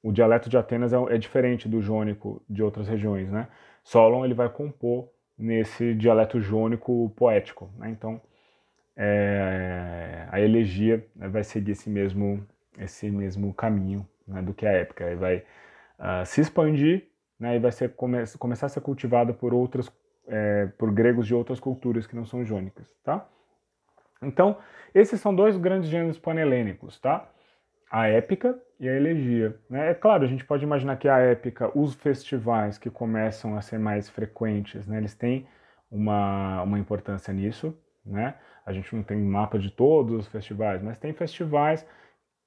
o dialeto de Atenas é, é, diferente do jônico de outras regiões. Né? Solon ele vai compor nesse dialeto jônico poético. Né? Então, é, a elegia né, vai seguir esse mesmo, esse mesmo caminho né, do que a épica. Ele vai uh, se expandir né, e vai ser, come, começar a ser cultivada por outras, é, por gregos de outras culturas que não são jônicas. Tá? Então, esses são dois grandes gêneros panhelênicos, tá? A épica e a elegia. Né? É claro, a gente pode imaginar que a épica, os festivais que começam a ser mais frequentes, né, eles têm uma, uma importância nisso. Né? A gente não tem mapa de todos os festivais, mas tem festivais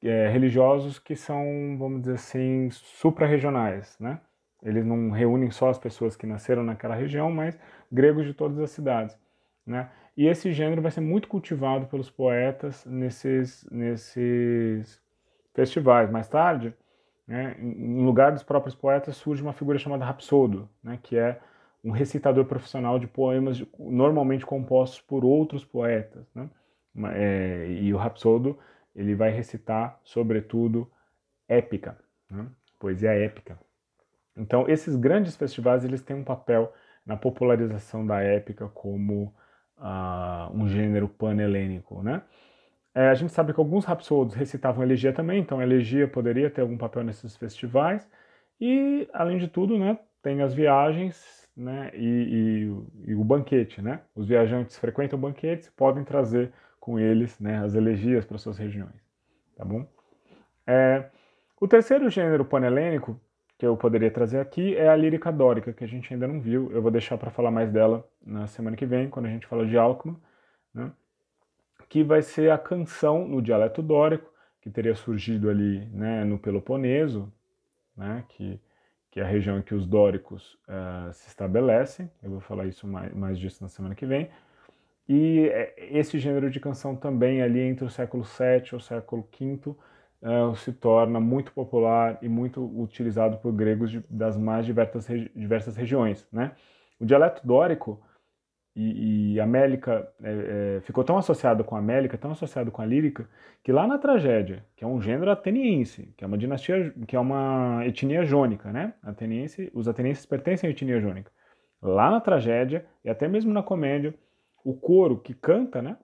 é, religiosos que são, vamos dizer assim, suprarregionais. Né? Eles não reúnem só as pessoas que nasceram naquela região, mas gregos de todas as cidades. Né? E esse gênero vai ser muito cultivado pelos poetas nesses, nesses festivais. Mais tarde, né, em lugar dos próprios poetas, surge uma figura chamada rapsodo, né, que é um recitador profissional de poemas normalmente compostos por outros poetas. Né? É, e o rapsodo ele vai recitar, sobretudo, épica, né? poesia épica. Então, esses grandes festivais eles têm um papel na popularização da épica como um gênero panhelênico, né? É, a gente sabe que alguns rapsodos recitavam elegia também, então a elegia poderia ter algum papel nesses festivais. E, além de tudo, né, tem as viagens né, e, e, e o banquete. Né? Os viajantes frequentam banquetes e podem trazer com eles né, as elegias para suas regiões. Tá bom? É, o terceiro gênero panhelênico que eu poderia trazer aqui é a lírica dórica, que a gente ainda não viu. Eu vou deixar para falar mais dela na semana que vem, quando a gente fala de Alckmin, né? que vai ser a canção no dialeto dórico, que teria surgido ali né, no Peloponeso, né, que, que é a região em que os dóricos uh, se estabelecem. Eu vou falar isso mais, mais disso na semana que vem. E é, esse gênero de canção também ali entre o século VII e o século V uh, se torna muito popular e muito utilizado por gregos de, das mais diversas, diversas regiões. Né? O dialeto dórico e, e a Mélica é, é, ficou tão associado com a Mélica, tão associado com a lírica, que lá na tragédia, que é um gênero ateniense, que é uma dinastia, que é uma etnia jônica, né? Ateniense, os atenienses pertencem à etnia jônica. Lá na tragédia e até mesmo na comédia, o coro que canta, né?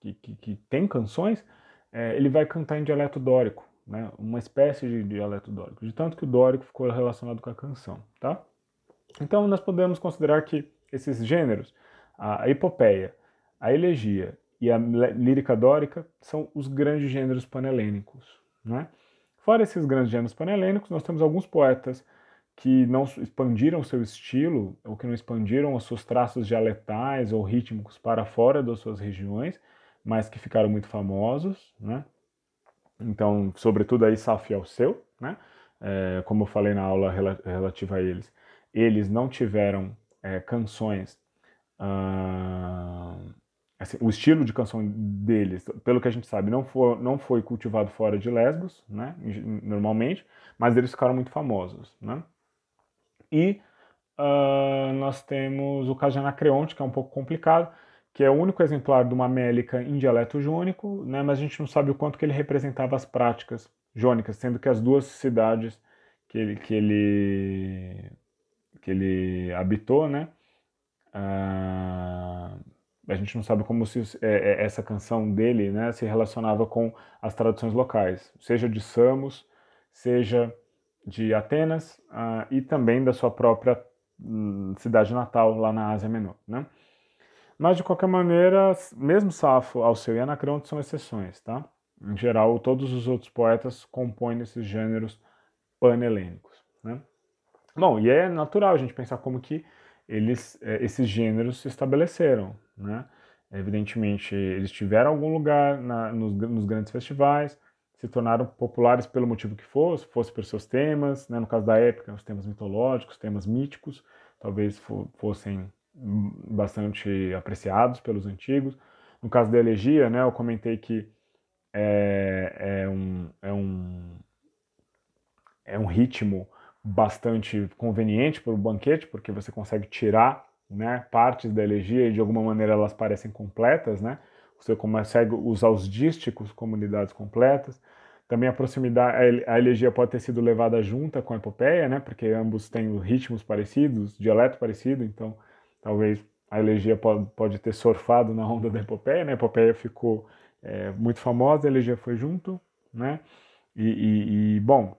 Que, que, que tem canções, é, ele vai cantar em dialeto dórico, né? Uma espécie de dialeto dórico, de tanto que o dórico ficou relacionado com a canção, tá? Então nós podemos considerar que esses gêneros a epopeia, a elegia e a lírica dórica são os grandes gêneros panelênicos. Né? Fora esses grandes gêneros panelênicos, nós temos alguns poetas que não expandiram seu estilo, ou que não expandiram os seus traços dialetais ou rítmicos para fora das suas regiões, mas que ficaram muito famosos, né? Então, sobretudo aí Safo ao seu, né? É, como eu falei na aula relativa a eles, eles não tiveram é, canções assim, o estilo de canção deles, pelo que a gente sabe, não foi, não foi cultivado fora de Lesbos, né, normalmente, mas eles ficaram muito famosos. Né? E nós temos o caso de Anacreonte, que é um pouco complicado, que é o único exemplar de uma mélica em dialeto jônico, né, mas a gente não sabe o quanto que ele representava as práticas jônicas, sendo que as duas cidades que ele, que ele, que ele habitou, né, ah, a gente não sabe como se é, é, essa canção dele né, se relacionava com as traduções locais, seja de Samos, seja de Atenas uh, e também da sua própria um, cidade natal lá na Ásia Menor. Né? Mas de qualquer maneira, mesmo Safo, Alceu e Anacreonte são exceções. Tá? Em geral, todos os outros poetas compõem esses gêneros panhelênicos. Né? Bom, e é natural a gente pensar como que eles, é, esses gêneros se estabeleceram. Né? Evidentemente, eles tiveram algum lugar na, nos, nos, grandes festivais, se tornaram populares pelo motivo que fosse, fosse por seus temas, né? no caso da época, os temas mitológicos, temas míticos, talvez fossem bastante apreciados pelos antigos. No caso da elegia, né, eu comentei que é, é, um, é, um, é um ritmo bastante conveniente para o banquete, porque você consegue tirar né, partes da elegia e de alguma maneira elas parecem completas, né? Você consegue usar os dísticos como unidades completas. Também a proximidade, a elegia pode ter sido levada junta com a epopeia, né? Porque ambos têm ritmos parecidos, dialeto parecido, então talvez a elegia pode, pode ter surfado na onda da epopeia, né? A epopeia ficou é, muito famosa, a elegia foi junto, né? E, e, e bom,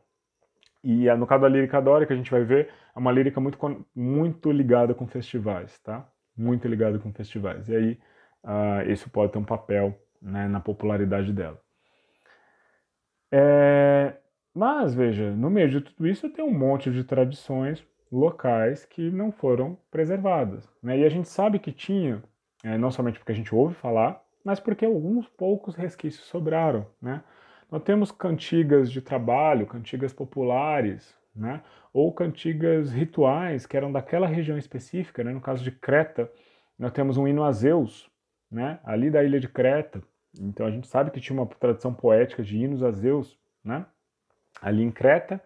e no caso da lírica dórica, a gente vai ver, é uma lírica muito, muito ligada com festivais, tá? Muito ligada com festivais. E aí, uh, isso pode ter um papel né, na popularidade dela. É, mas, veja, no meio de tudo isso tem um monte de tradições locais que não foram preservadas. Né? E a gente sabe que tinha, é, não somente porque a gente ouve falar, mas porque alguns poucos resquícios sobraram. Né? Nós temos cantigas de trabalho, cantigas populares, né? ou cantigas rituais que eram daquela região específica. Né? No caso de Creta, nós temos um hino a Zeus, né? ali da ilha de Creta. Então a gente sabe que tinha uma tradição poética de hinos a Zeus né? ali em Creta.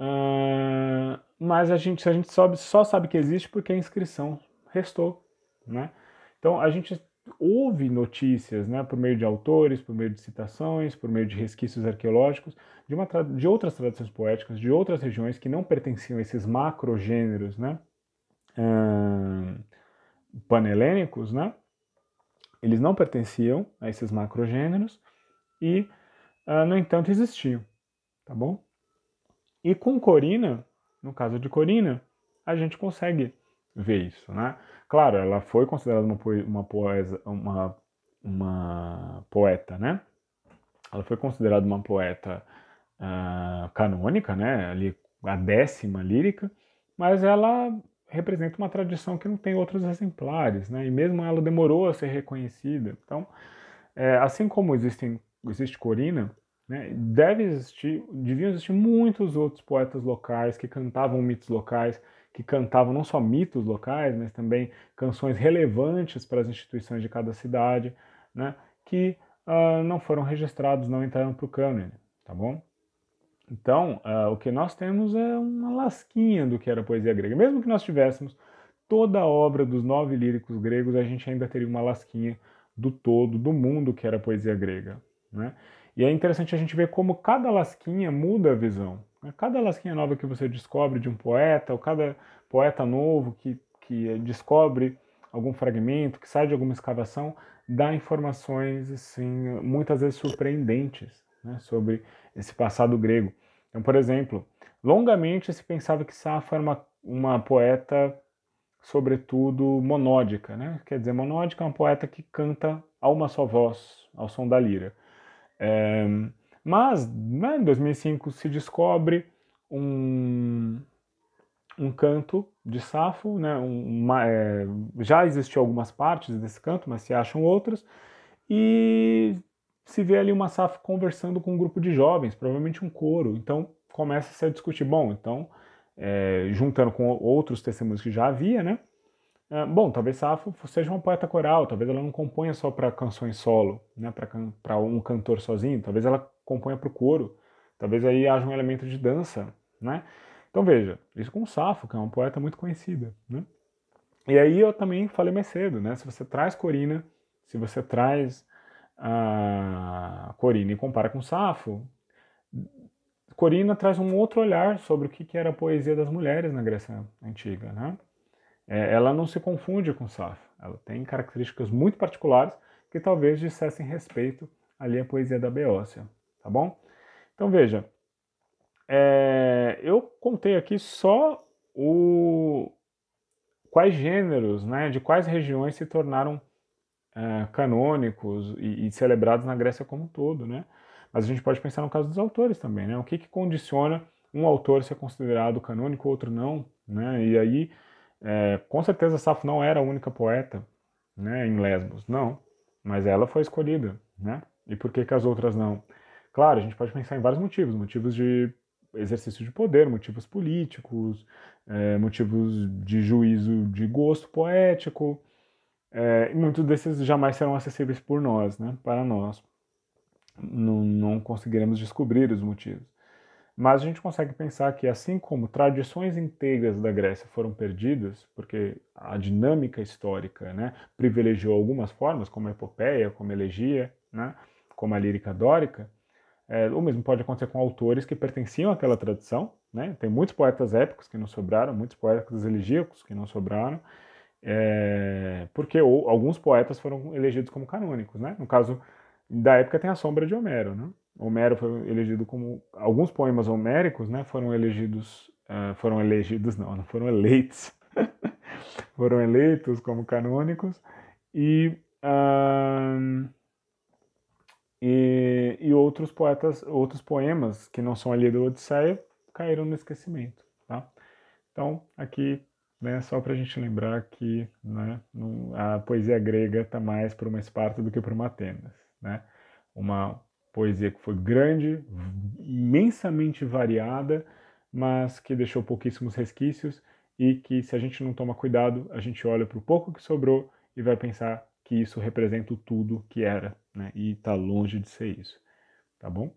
Uh, mas a gente, a gente só sabe que existe porque a inscrição restou. Né? Então a gente houve notícias, né, por meio de autores, por meio de citações, por meio de resquícios arqueológicos, de, uma, de outras tradições poéticas, de outras regiões que não pertenciam a esses macrogêneros, né, hum, panhelênicos, né, eles não pertenciam a esses macrogêneros e, uh, no entanto, existiam, tá bom? E com Corina, no caso de Corina, a gente consegue ver isso, né? Claro, ela foi considerada uma, uma, poesa, uma, uma poeta, né? Ela foi considerada uma poeta uh, canônica, né? Ali a décima lírica, mas ela representa uma tradição que não tem outros exemplares, né? E mesmo ela demorou a ser reconhecida. Então, é, assim como existem, existe Corina, Né? Deve existir, deviam existir muitos outros poetas locais que cantavam mitos locais, que cantavam não só mitos locais, mas também canções relevantes para as instituições de cada cidade, né? que uh, não foram registrados, não entraram para o cânone, tá bom? Então, uh, o que nós temos é uma lasquinha do que era poesia grega. Mesmo que nós tivéssemos toda a obra dos nove líricos gregos, a gente ainda teria uma lasquinha do todo, do mundo que era poesia grega. Né? E é interessante a gente ver como cada lasquinha muda a visão. Né? Cada lasquinha nova que você descobre de um poeta, ou cada poeta novo que, que descobre algum fragmento, que sai de alguma escavação, dá informações assim, muitas vezes surpreendentes né, sobre esse passado grego. Então, por exemplo, longamente se pensava que Safo era uma, uma poeta, sobretudo, monódica. Né? Quer dizer, monódica é uma poeta que canta a uma só voz, ao som da lira. É, mas, né, em 2005 se descobre um, um canto de Safo, né, uma, é, já existiam algumas partes desse canto, mas se acham outras, e se vê ali uma Safo conversando com um grupo de jovens, provavelmente um coro, então começa-se a discutir, bom, então, é, juntando com outros testemunhos que já havia, né, é, bom, talvez Safo seja uma poeta coral, talvez ela não componha só para canções solo, né, para um cantor sozinho, talvez ela componha para o coro, talvez aí haja um elemento de dança, né, então veja, isso com Safo, que é uma poeta muito conhecida. Né? E aí eu também falei mais cedo, né? Se você traz Corina, se você traz a Corina e compara com Safo, Corina traz um outro olhar sobre o que era a poesia das mulheres na Grécia Antiga. Né? É, ela não se confunde com Safo, ela tem características muito particulares que talvez dissessem respeito ali à poesia da Beócia, tá bom? Então veja, é, eu contei aqui só o, quais gêneros, né, de quais regiões se tornaram é, canônicos e, e, celebrados na Grécia como um todo, né? Mas a gente pode pensar no caso dos autores também, né? O que, que condiciona um autor ser considerado canônico, outro não, né? E aí, é, com certeza, Safo não era a única poeta, né, em Lesbos, não, mas ela foi escolhida, né? E por que, que as outras não? Claro, a gente pode pensar em vários motivos, motivos de exercício de poder, motivos políticos, é, motivos de juízo de gosto poético, é, e muitos desses jamais serão acessíveis por nós, né, para nós. Não, não conseguiremos descobrir os motivos. Mas a gente consegue pensar que, assim como tradições inteiras da Grécia foram perdidas, porque a dinâmica histórica né, privilegiou algumas formas, como a epopeia, como a elegia, né, como a lírica dórica, é, o mesmo pode acontecer com autores que pertenciam àquela tradição, né? Tem muitos poetas épicos que não sobraram, muitos poetas elegíacos que não sobraram, é, porque ou, alguns poetas foram elegidos como canônicos, né? No caso da época tem a sombra de Homero, né? Homero foi elegido como alguns poemas homéricos, né? Foram elegidos, uh, foram elegidos não, não foram eleitos, [laughs] foram eleitos como canônicos e uh, e, e outros poetas, outros poemas que não são ali do Odisseia caíram no esquecimento, tá? Então, aqui, né, só para a gente lembrar que né, a poesia grega está mais para uma Esparta do que para uma Atenas, né? Uma poesia que foi grande, imensamente variada, mas que deixou pouquíssimos resquícios e que, se a gente não toma cuidado, a gente olha para o pouco que sobrou e vai pensar que isso representa o tudo que era, né? E está longe de ser isso, tá bom?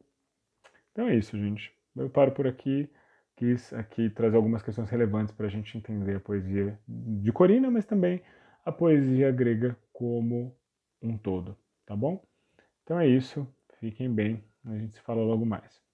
Então é isso, gente. Eu paro por aqui. Quis aqui trazer algumas questões relevantes para a gente entender a poesia de Corina, mas também a poesia grega como um todo, tá bom? Então é isso. Fiquem bem. A gente se fala logo mais.